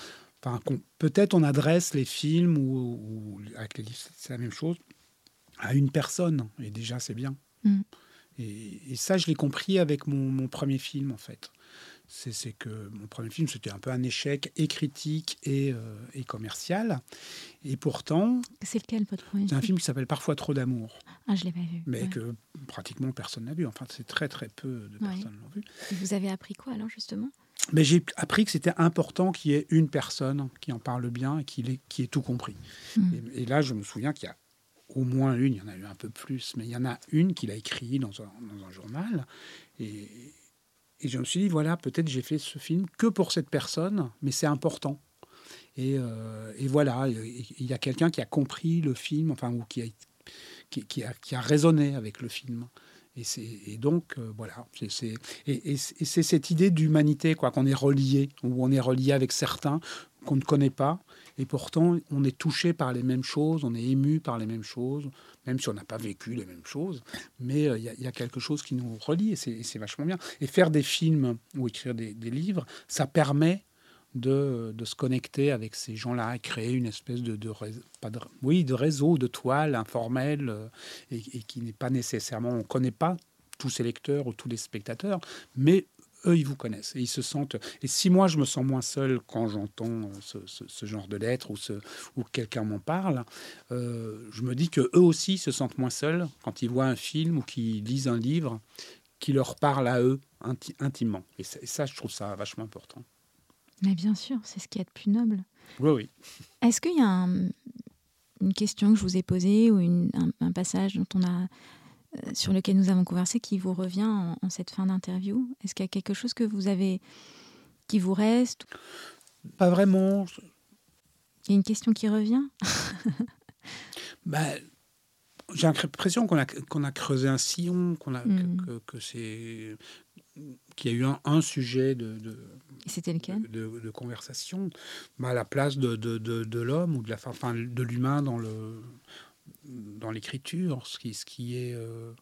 S2: enfin, peut-être on adresse les films ou, avec les livres, c'est la même chose, à une personne. Et déjà, c'est bien. Mm. Et, ça, je l'ai compris avec mon, mon, premier film, en fait c'est que mon premier film, c'était un peu un échec et critique et, euh, et commercial. Et pourtant...
S1: C'est lequel, votre premier
S2: C'est un film? qui s'appelle Parfois trop d'amour.
S1: Ah, je l'ai pas vu.
S2: Mais que pratiquement personne n'a vu. Enfin, c'est très, très peu de personnes l'ont vu.
S1: vous avez appris quoi, alors, justement?
S2: Mais j'ai appris que c'était important qu'il y ait une personne qui en parle bien et qui ait, qui ait tout compris. Hmm. Et, là, je me souviens qu'il y a au moins une, il y en a eu un peu plus, mais il y en a une qu'il a écrit dans un, dans un journal. Et, et je me suis dit, voilà, peut-être j'ai fait ce film que pour cette personne, mais c'est important. Et, euh, et, voilà, il y a quelqu'un qui a compris le film, enfin, ou qui a, qui, a, qui a raisonné avec le film. Et, et donc, euh, voilà, c'est, et, et cette idée d'humanité, quoi, qu'on est relié, ou on est relié avec certains qu'on ne connaît pas, et pourtant on est touché par les mêmes choses, on est ému par les mêmes choses, même si on n'a pas vécu les mêmes choses, mais euh, il y, a quelque chose qui nous relie et c'est vachement bien. Et faire des films ou écrire des, livres, ça permet de, se connecter avec ces gens-là créer une espèce de, oui, de réseau, de toile informelle euh, et, qui n'est pas nécessairement, on ne connaît pas tous ces lecteurs ou tous les spectateurs, mais eux, ils vous connaissent et ils se sentent. Et si moi, je me sens moins seul quand j'entends euh, ce, genre de lettres ou, ce, ou quelqu'un m'en parle, euh, je me dis que eux aussi se sentent moins seuls quand ils voient un film ou qu'ils lisent un livre qui leur parle à eux intimement. Et ça, je trouve ça vachement important.
S1: Mais bien sûr, c'est ce qui est de plus noble.
S2: Oui, oui.
S1: Est-ce qu'il y a une question que je vous ai posée ou un, un, passage dont on a sur lequel nous avons conversé qui vous revient en, cette fin d'interview? Est-ce qu'il y a quelque chose que vous avez qui vous reste?
S2: Pas vraiment.
S1: Il y a une question qui revient? *laughs*
S2: Bah, J'ai l'impression qu'on a, qu'on a creusé un sillon, qu'on a, que, que, c'est qu'il y a eu un, sujet de, de
S1: c'était lequel?
S2: de, de, conversation, bah, la place de, de l'homme ou de la, enfin, de l'humain dans le dans l'écriture, ce qui, ce qui est. Euh,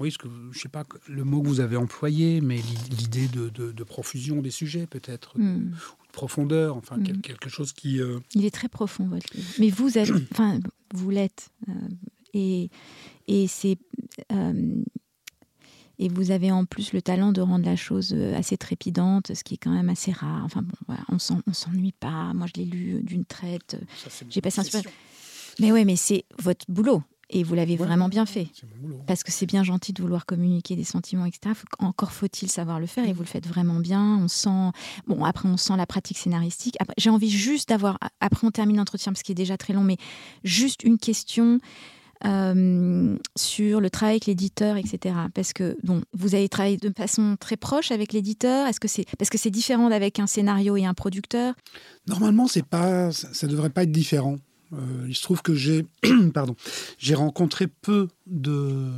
S2: oui, ce que, je sais pas le mot que vous avez employé, mais l'idée de, profusion des sujets, peut-être, hmm. de profondeur, enfin, hmm. quelque chose qui. Euh,
S1: Il est très profond, votre livre. Mais vous êtes, *clears throat* enfin, vous l'êtes. Euh, et et c'est. Et vous avez en plus le talent de rendre la chose assez trépidante, ce qui est quand même assez rare. Enfin bon, voilà, on s'ennuie pas. Moi, je l'ai lu d'une traite. J'ai passé un super. Mais ouais, mais c'est votre boulot. Et vous l'avez vraiment bien fait. Parce que c'est bien gentil de vouloir communiquer des sentiments, etc. encore faut-il savoir le faire et vous le faites vraiment bien. On sent, bon, après, on sent la pratique scénaristique. J'ai envie juste d'avoir, après, on termine l'entretien parce qu'il est déjà très long, mais juste une question. Euh, sur le travail avec l'éditeur, etc. Parce que bon, vous avez travaillé de façon très proche avec l'éditeur. Est-ce que c'est parce que c'est différent d'avec un scénario et un producteur?
S2: Normalement, c'est pas, ça, ne devrait pas être différent. Euh, il se trouve que j'ai *clears throat* pardon, j'ai rencontré peu de,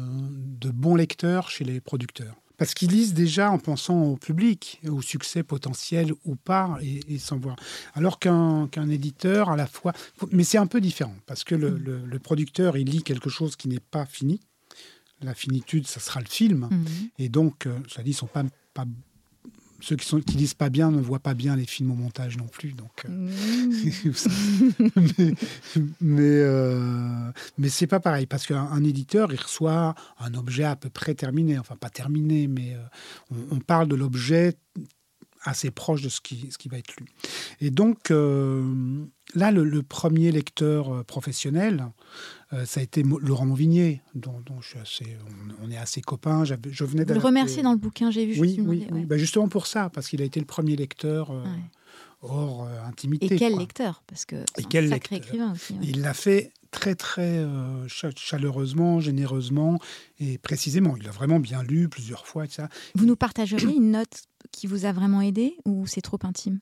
S2: de, bons lecteurs chez les producteurs. Parce qu'ils lisent déjà en pensant au public, au succès potentiel ou pas, et, sans voir. Alors qu'un éditeur, à la fois. Mais c'est un peu différent, parce que le, le, producteur, il lit quelque chose qui n'est pas fini. La finitude, ça sera le film. Mmh. Et donc, euh, ça dit, ils ne sont pas, pas ceux qui, sont, qui lisent pas bien ne voient pas bien les films au montage non plus. Donc, euh, mmh. *laughs* mais mais, euh, mais c'est pas pareil parce qu'un éditeur il reçoit un objet à peu près terminé, enfin pas terminé, mais euh, on, parle de l'objet assez proche de ce qui, ce qui va être lu. Et donc euh, là, le, premier lecteur professionnel, euh, ça a été Laurent Mauvigné, dont, je suis assez, on, est assez copains. Je venais
S1: Vous le remercier dans le bouquin, j'ai vu.
S2: Oui, oui, oui. Bah, justement pour ça, parce qu'il a été le premier lecteur euh, hors euh, intimité.
S1: Et quel lecteur? Parce que
S2: c'est un sacré écrivain aussi. Il l'a fait très très chaleureusement, généreusement et précisément. Il l'a vraiment bien lu plusieurs fois. ça.
S1: Vous nous partageriez une note qui vous a vraiment aidé ou c'est trop intime?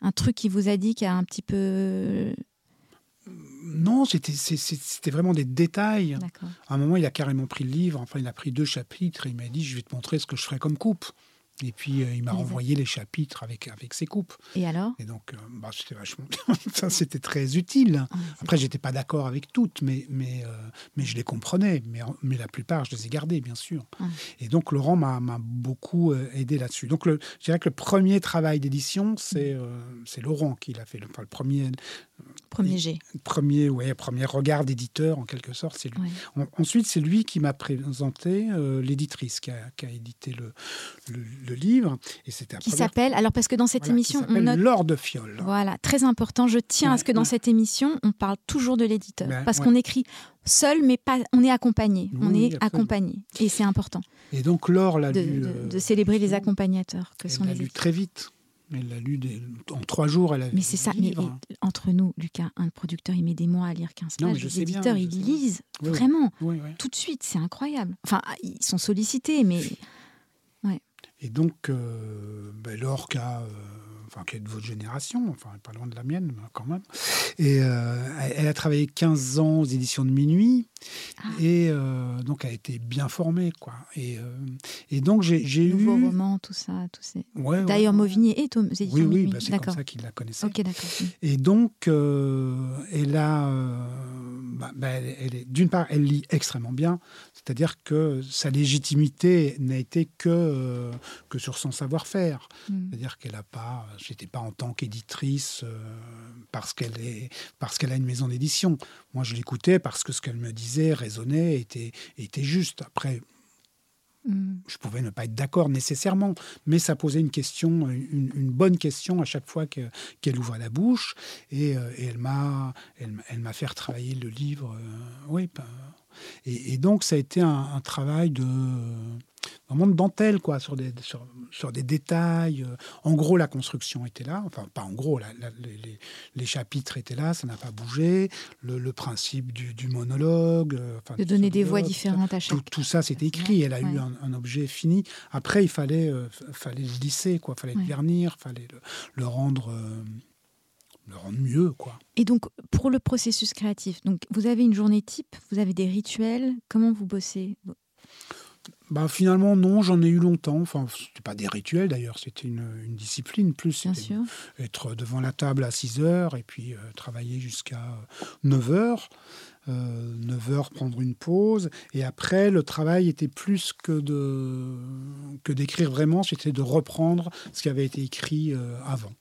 S1: Un truc qui vous a dit qui a un petit peu
S2: non, c'était vraiment des détails. À un moment, il a carrément pris le livre, enfin, il a pris deux chapitres et il m'a dit Je vais te montrer ce que je ferai comme coupe. Et puis, euh, il m'a renvoyé les chapitres avec, avec ses coupes.
S1: Et alors?
S2: Et donc, euh, bah, c'était vachement *laughs* ça, c'était très utile. Ah, Après, j'étais pas d'accord avec toutes, mais, mais, euh, mais je les comprenais. Mais, mais la plupart, je les ai gardées, bien sûr. Ah. Et donc, Laurent m'a beaucoup aidé là-dessus. Donc, le, je dirais que le premier travail d'édition, c'est c'est Laurent qui l'a fait. Le, le premier,
S1: Premier G.
S2: Premier, ouais, premier regard d'éditeur, en quelque sorte, c'est lui. ensuite, c'est lui qui m'a présenté l'éditrice qui a, qui a, édité le, le, livre. Et c'était
S1: qui s'appelle, alors parce que dans cette émission,
S2: on note. Laure de Fiole.
S1: Voilà, très important. Je tiens à ce que dans cette émission, on parle toujours de l'éditeur. Ben, parce qu'on écrit seul, mais pas, on est accompagné. on est accompagné. Et c'est important.
S2: Et donc, l'a
S1: lu. De, euh, célébrer les accompagnateurs que sont les
S2: lu très vite. Elle l'a lu en trois jours. Elle a
S1: mais c'est ça. Mais, entre nous, Lucas, un producteur, il met des mois à lire 15 pages. les éditeurs, ils lisent vraiment tout de suite. C'est incroyable. Enfin, ils sont sollicités, mais. Ouais.
S2: Et donc, euh, ben, l'orca enfin qui est de votre génération, enfin pas loin de la mienne quand même. Et euh, elle a travaillé 15 ans aux éditions de Minuit ah. et euh, donc elle a été bien formée quoi. Et, euh, et donc j'ai eu
S1: nouveau roman, tout ça, tout ces. D'ailleurs, Mauvigné est aux éditions
S2: oui,
S1: de
S2: oui, bah, c'est comme ça qu'il la connaissait.
S1: D'accord.
S2: Et donc elle a, bah, bah, elle, est d'une part, elle lit extrêmement bien, c'est-à-dire que sa légitimité n'a été que que sur son savoir-faire, hmm. c'est-à-dire qu'elle n'a pas j'étais pas en tant qu'éditrice euh, parce qu'elle est parce qu'elle a une maison d'édition. Moi, je l'écoutais parce que ce qu'elle me disait résonnait, était était juste. Après, mm. je pouvais ne pas être d'accord nécessairement, mais ça posait une question, une, bonne question à chaque fois qu'elle ouvrait la bouche, et, euh, elle m'a elle, m'a fait retravailler le livre. Euh, oui. Et, donc, ça a été un travail de vraiment de dentelle, quoi, sur des, sur, des détails. Euh. En gros, la construction était là. Enfin, pas en gros, les, chapitres étaient là, ça n'a pas bougé. Le, principe du, monologue. Euh,
S1: de donner des voix différentes à chaque.
S2: Tout, tout ça, c'était écrit. Elle a eu un, objet fini. Après, il fallait, euh, fallait le lisser, quoi. fallait le vernir, fallait le, rendre. Le rendre mieux, quoi.
S1: Et donc, pour le processus créatif, donc vous avez une journée type, vous avez des rituels, comment vous bossez?
S2: Bah, finalement, non, j'en ai eu longtemps. Enfin, c'était pas des rituels d'ailleurs, c'était une, discipline plus.
S1: Bien sûr.
S2: Être devant la table à 6 heures et puis euh, travailler jusqu'à 9 heures. 9 heures prendre une pause. Et après, le travail était plus que de que d'écrire vraiment, c'était de reprendre ce qui avait été écrit avant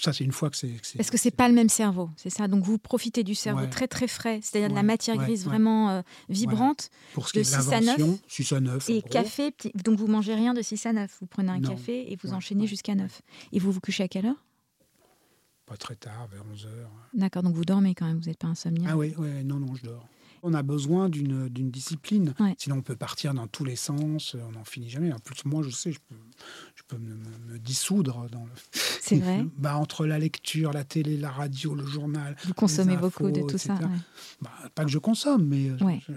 S2: ça, c'est une fois que c'est.
S1: Parce que c'est pas le même cerveau, c'est ça. Donc vous profitez du cerveau très très frais, c'est-à-dire de la matière grise vraiment euh, vibrante.
S2: Pour ce qui de 6 à 9. 6 à 9.
S1: Et café, donc vous mangez rien de 6 à 9. Vous prenez un café et vous enchaînez jusqu'à 9. Et vous vous couchez à quelle heure?
S2: Pas très tard, vers 11 heures.
S1: D'accord, donc vous dormez quand même, vous n'êtes pas insomniaque.
S2: Ah oui, oui, non, non, je dors. On a besoin d'une discipline. Sinon, on peut partir dans tous les sens. On n'en finit jamais. En plus, moi, je sais, je peux, je peux me, dissoudre dans le.
S1: C'est vrai. *laughs*
S2: bah, entre la lecture, la télé, la radio, le journal.
S1: Vous consommez beaucoup de tout ça.
S2: Bah, pas que je consomme, mais. Euh,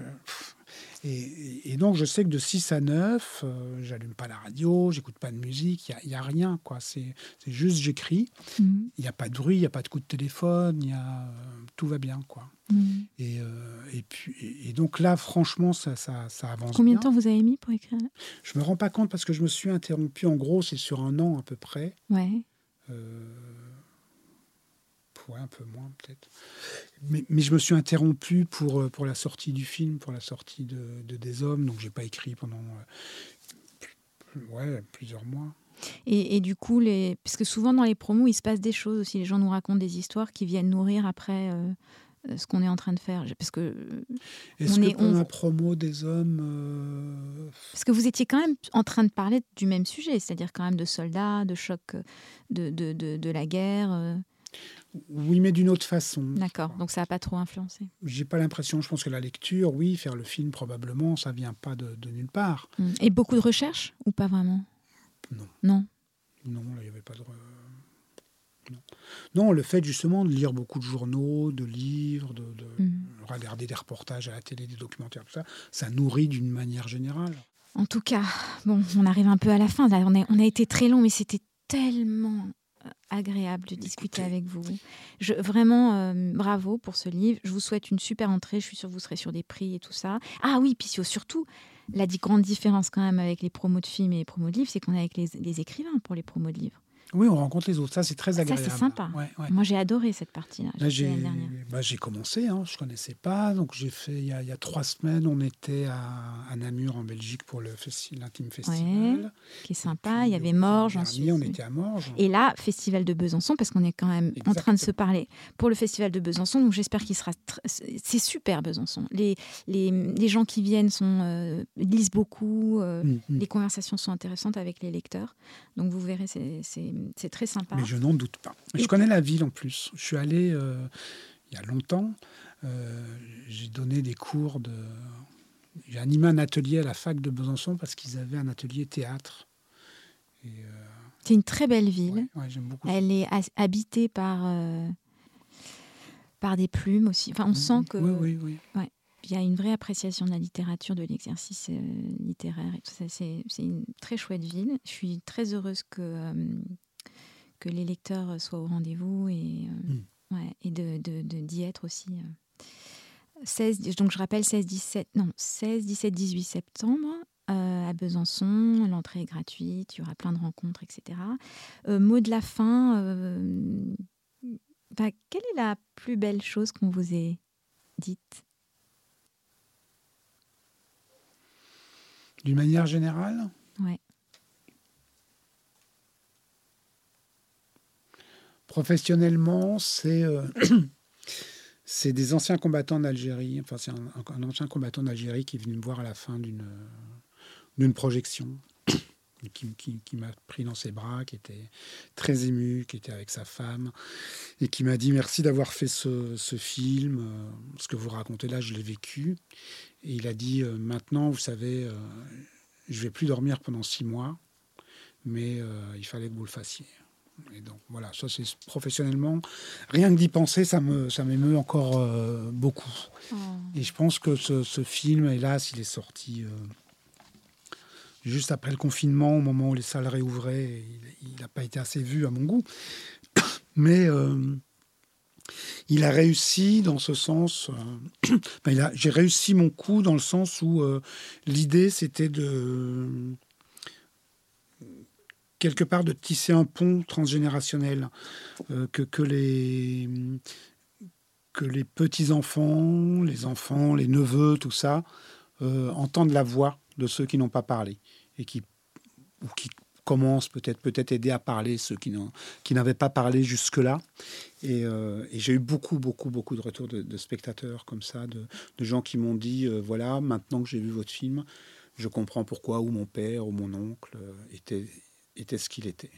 S2: et, donc, je sais que de 6 à 9, euh, j'allume pas la radio, j'écoute pas de musique, il n'y a, rien. quoi. C'est juste j'écris. Mhm. Il n'y a pas de bruit, il n'y a pas de coup de téléphone, y a, euh, tout va bien. quoi. Mhm. Et, euh, et, puis, et, donc là, franchement, ça, ça, ça avance
S1: Combien de temps vous avez mis pour écrire?
S2: Je me rends pas compte parce que je me suis interrompu, en gros, c'est sur un an à peu près.
S1: Ouais
S2: un peu moins peut-être. Mais, mais, je me suis interrompu pour, euh, pour la sortie du film, pour la sortie de, Des Hommes, donc j'ai pas écrit pendant euh, ouais, plusieurs mois.
S1: Et, et, du coup, les... parce que souvent dans les promos, il se passe des choses aussi. Les gens nous racontent des histoires qui viennent nourrir après euh, ce qu'on est en train de faire. Parce que
S2: est-ce que est, on... la promo des hommes
S1: Parce que vous étiez quand même en train de parler du même sujet, c'est-à-dire quand même de soldats, de chocs de, de, de, de la guerre.
S2: Oui, mais d'une autre façon.
S1: D'accord, donc ça n'a pas trop influencé.
S2: J'ai pas l'impression, je pense que la lecture, oui, faire le film probablement, ça vient pas de, nulle part.
S1: Hmm. Et beaucoup de recherches ou pas vraiment?
S2: Non.
S1: Non
S2: Non, il n'y avait pas de... Non. non. le fait justement de lire beaucoup de journaux, de livres, de, hmm. regarder des reportages à la télé, des documentaires, tout ça, ça nourrit d'une manière générale.
S1: En tout cas, bon, on arrive un peu à la fin. on, on a été très long, mais c'était tellement agréable de discuter avec vous. Je, vraiment, euh, bravo pour ce livre. Je vous souhaite une super entrée. Je suis sûre que vous serez sur des prix et tout ça. Ah oui, puis surtout, la grande différence quand même avec les promos de films et les promos de livres, c'est qu'on est avec les écrivains pour les promos de livres.
S2: Oui, on rencontre les autres. Ça, c'est très agréable.
S1: Ça, c'est sympa. Moi, j'ai adoré cette partie-là.
S2: Bah, j'ai commencé, hein, je ne connaissais pas. Donc, j'ai fait, il y, a, trois semaines, on était à, Namur, en Belgique, pour l'Intime Festival.
S1: qui est sympa. il y avait Morges
S2: ensuite. On était à Morges.
S1: Et là, Festival de Besançon, parce qu'on est quand même en train de se parler pour le Festival de Besançon. Donc, j'espère qu'il sera. C'est super, Besançon. Les, les, les, gens qui viennent sont, euh, lisent beaucoup. Euh, mm, mm. Les conversations sont intéressantes avec les lecteurs. Donc, vous verrez, c'est c'est très sympa.
S2: Mais je n'en doute pas. je connais la ville en plus. Je suis allé euh, il y a longtemps. Euh, j'ai donné des cours de. J'ai animé un atelier à la fac de Besançon parce qu'ils avaient un atelier théâtre.
S1: Euh, c'est une très belle ville.
S2: beaucoup
S1: Elle est habitée par, par des plumes aussi. Enfin, on mm, sent que.
S2: Oui, oui, oui.
S1: Il y a une vraie appréciation de la littérature, de l'exercice littéraire et tout ça. C'est une très chouette ville. Je suis très heureuse que que les lecteurs soient au rendez-vous et, euh, mm. et de, d'y être aussi. 16, euh. donc je rappelle 16, 17, non, 16, 17, 18 septembre euh, à Besançon. L'entrée est gratuite, il y aura plein de rencontres, etc. mot de la fin, bah, quelle est la plus belle chose qu'on vous ait dite?
S2: D'une manière générale?
S1: Ouais.
S2: Professionnellement, c'est euh, *clears throat* c'est des anciens combattants d'Algérie. Enfin, c'est un, ancien combattant d'Algérie qui est venu me voir à la fin d'une d'une projection, *clears throat* qui, m'a pris dans ses bras, qui était très ému, qui était avec sa femme, et qui m'a dit merci d'avoir fait ce, film. Euh, ce que vous racontez là, je l'ai vécu. Et il a dit euh, maintenant, vous savez, je vais plus dormir pendant six mois, mais il fallait que vous le fassiez. Et donc voilà, ça c'est professionnellement, rien que d'y penser, ça me ça m'émeut encore euh, beaucoup. Oh. Et je pense que ce, film, hélas, il est sorti euh, juste après le confinement, au moment où les salles réouvraient. Il n'a pas été assez vu à mon goût, *coughs* mais euh, il a réussi dans ce sens. *coughs* Ben, j'ai réussi mon coup dans le sens où l'idée c'était de quelque part de tisser un pont transgénérationnel, euh, que, que, les, que les petits-enfants, les enfants, les neveux, tout ça, euh, entendent la voix de ceux qui n'ont pas parlé et qui, ou qui commencent peut-être peut-être aider à parler ceux qui, qui n'avaient pas parlé jusque-là. Et, euh, j'ai eu beaucoup, beaucoup, beaucoup de retours de, spectateurs comme ça, de, gens qui m'ont dit, voilà, maintenant que j'ai vu votre film, je comprends pourquoi ou mon père ou mon oncle était, était ce qu'il était.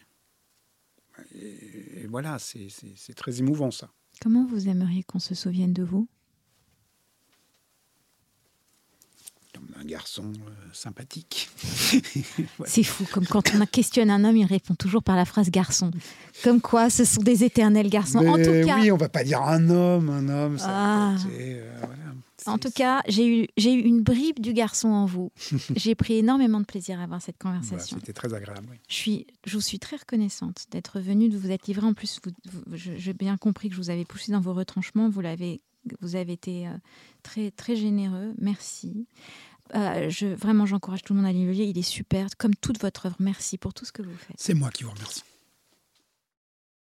S2: Et, et voilà, c'est très émouvant ça.
S1: Comment vous aimeriez qu'on se souvienne de vous?
S2: Un garçon euh, sympathique. *laughs*
S1: C'est fou, comme quand on questionne un homme, il répond toujours par la phrase garçon. Comme quoi, ce sont des éternels garçons.
S2: en tout cas, oui, on va pas dire un homme, un homme. Ça ah.
S1: euh, En tout cas, j'ai eu, eu une bribe du garçon en vous. *laughs* j'ai pris énormément de plaisir à avoir cette conversation.
S2: C'était très agréable.
S1: Je, suis, je vous suis très reconnaissante d'être venue, de vous être livrée. En plus, j'ai bien compris que je vous avais poussé dans vos retranchements. Vous l'avez vous avez été euh, très, très généreux. Merci. Euh, je, vraiment, j'encourage tout le monde à lire le Il est super, comme toute votre œuvre. Merci pour tout ce que vous faites.
S2: C'est moi qui vous remercie.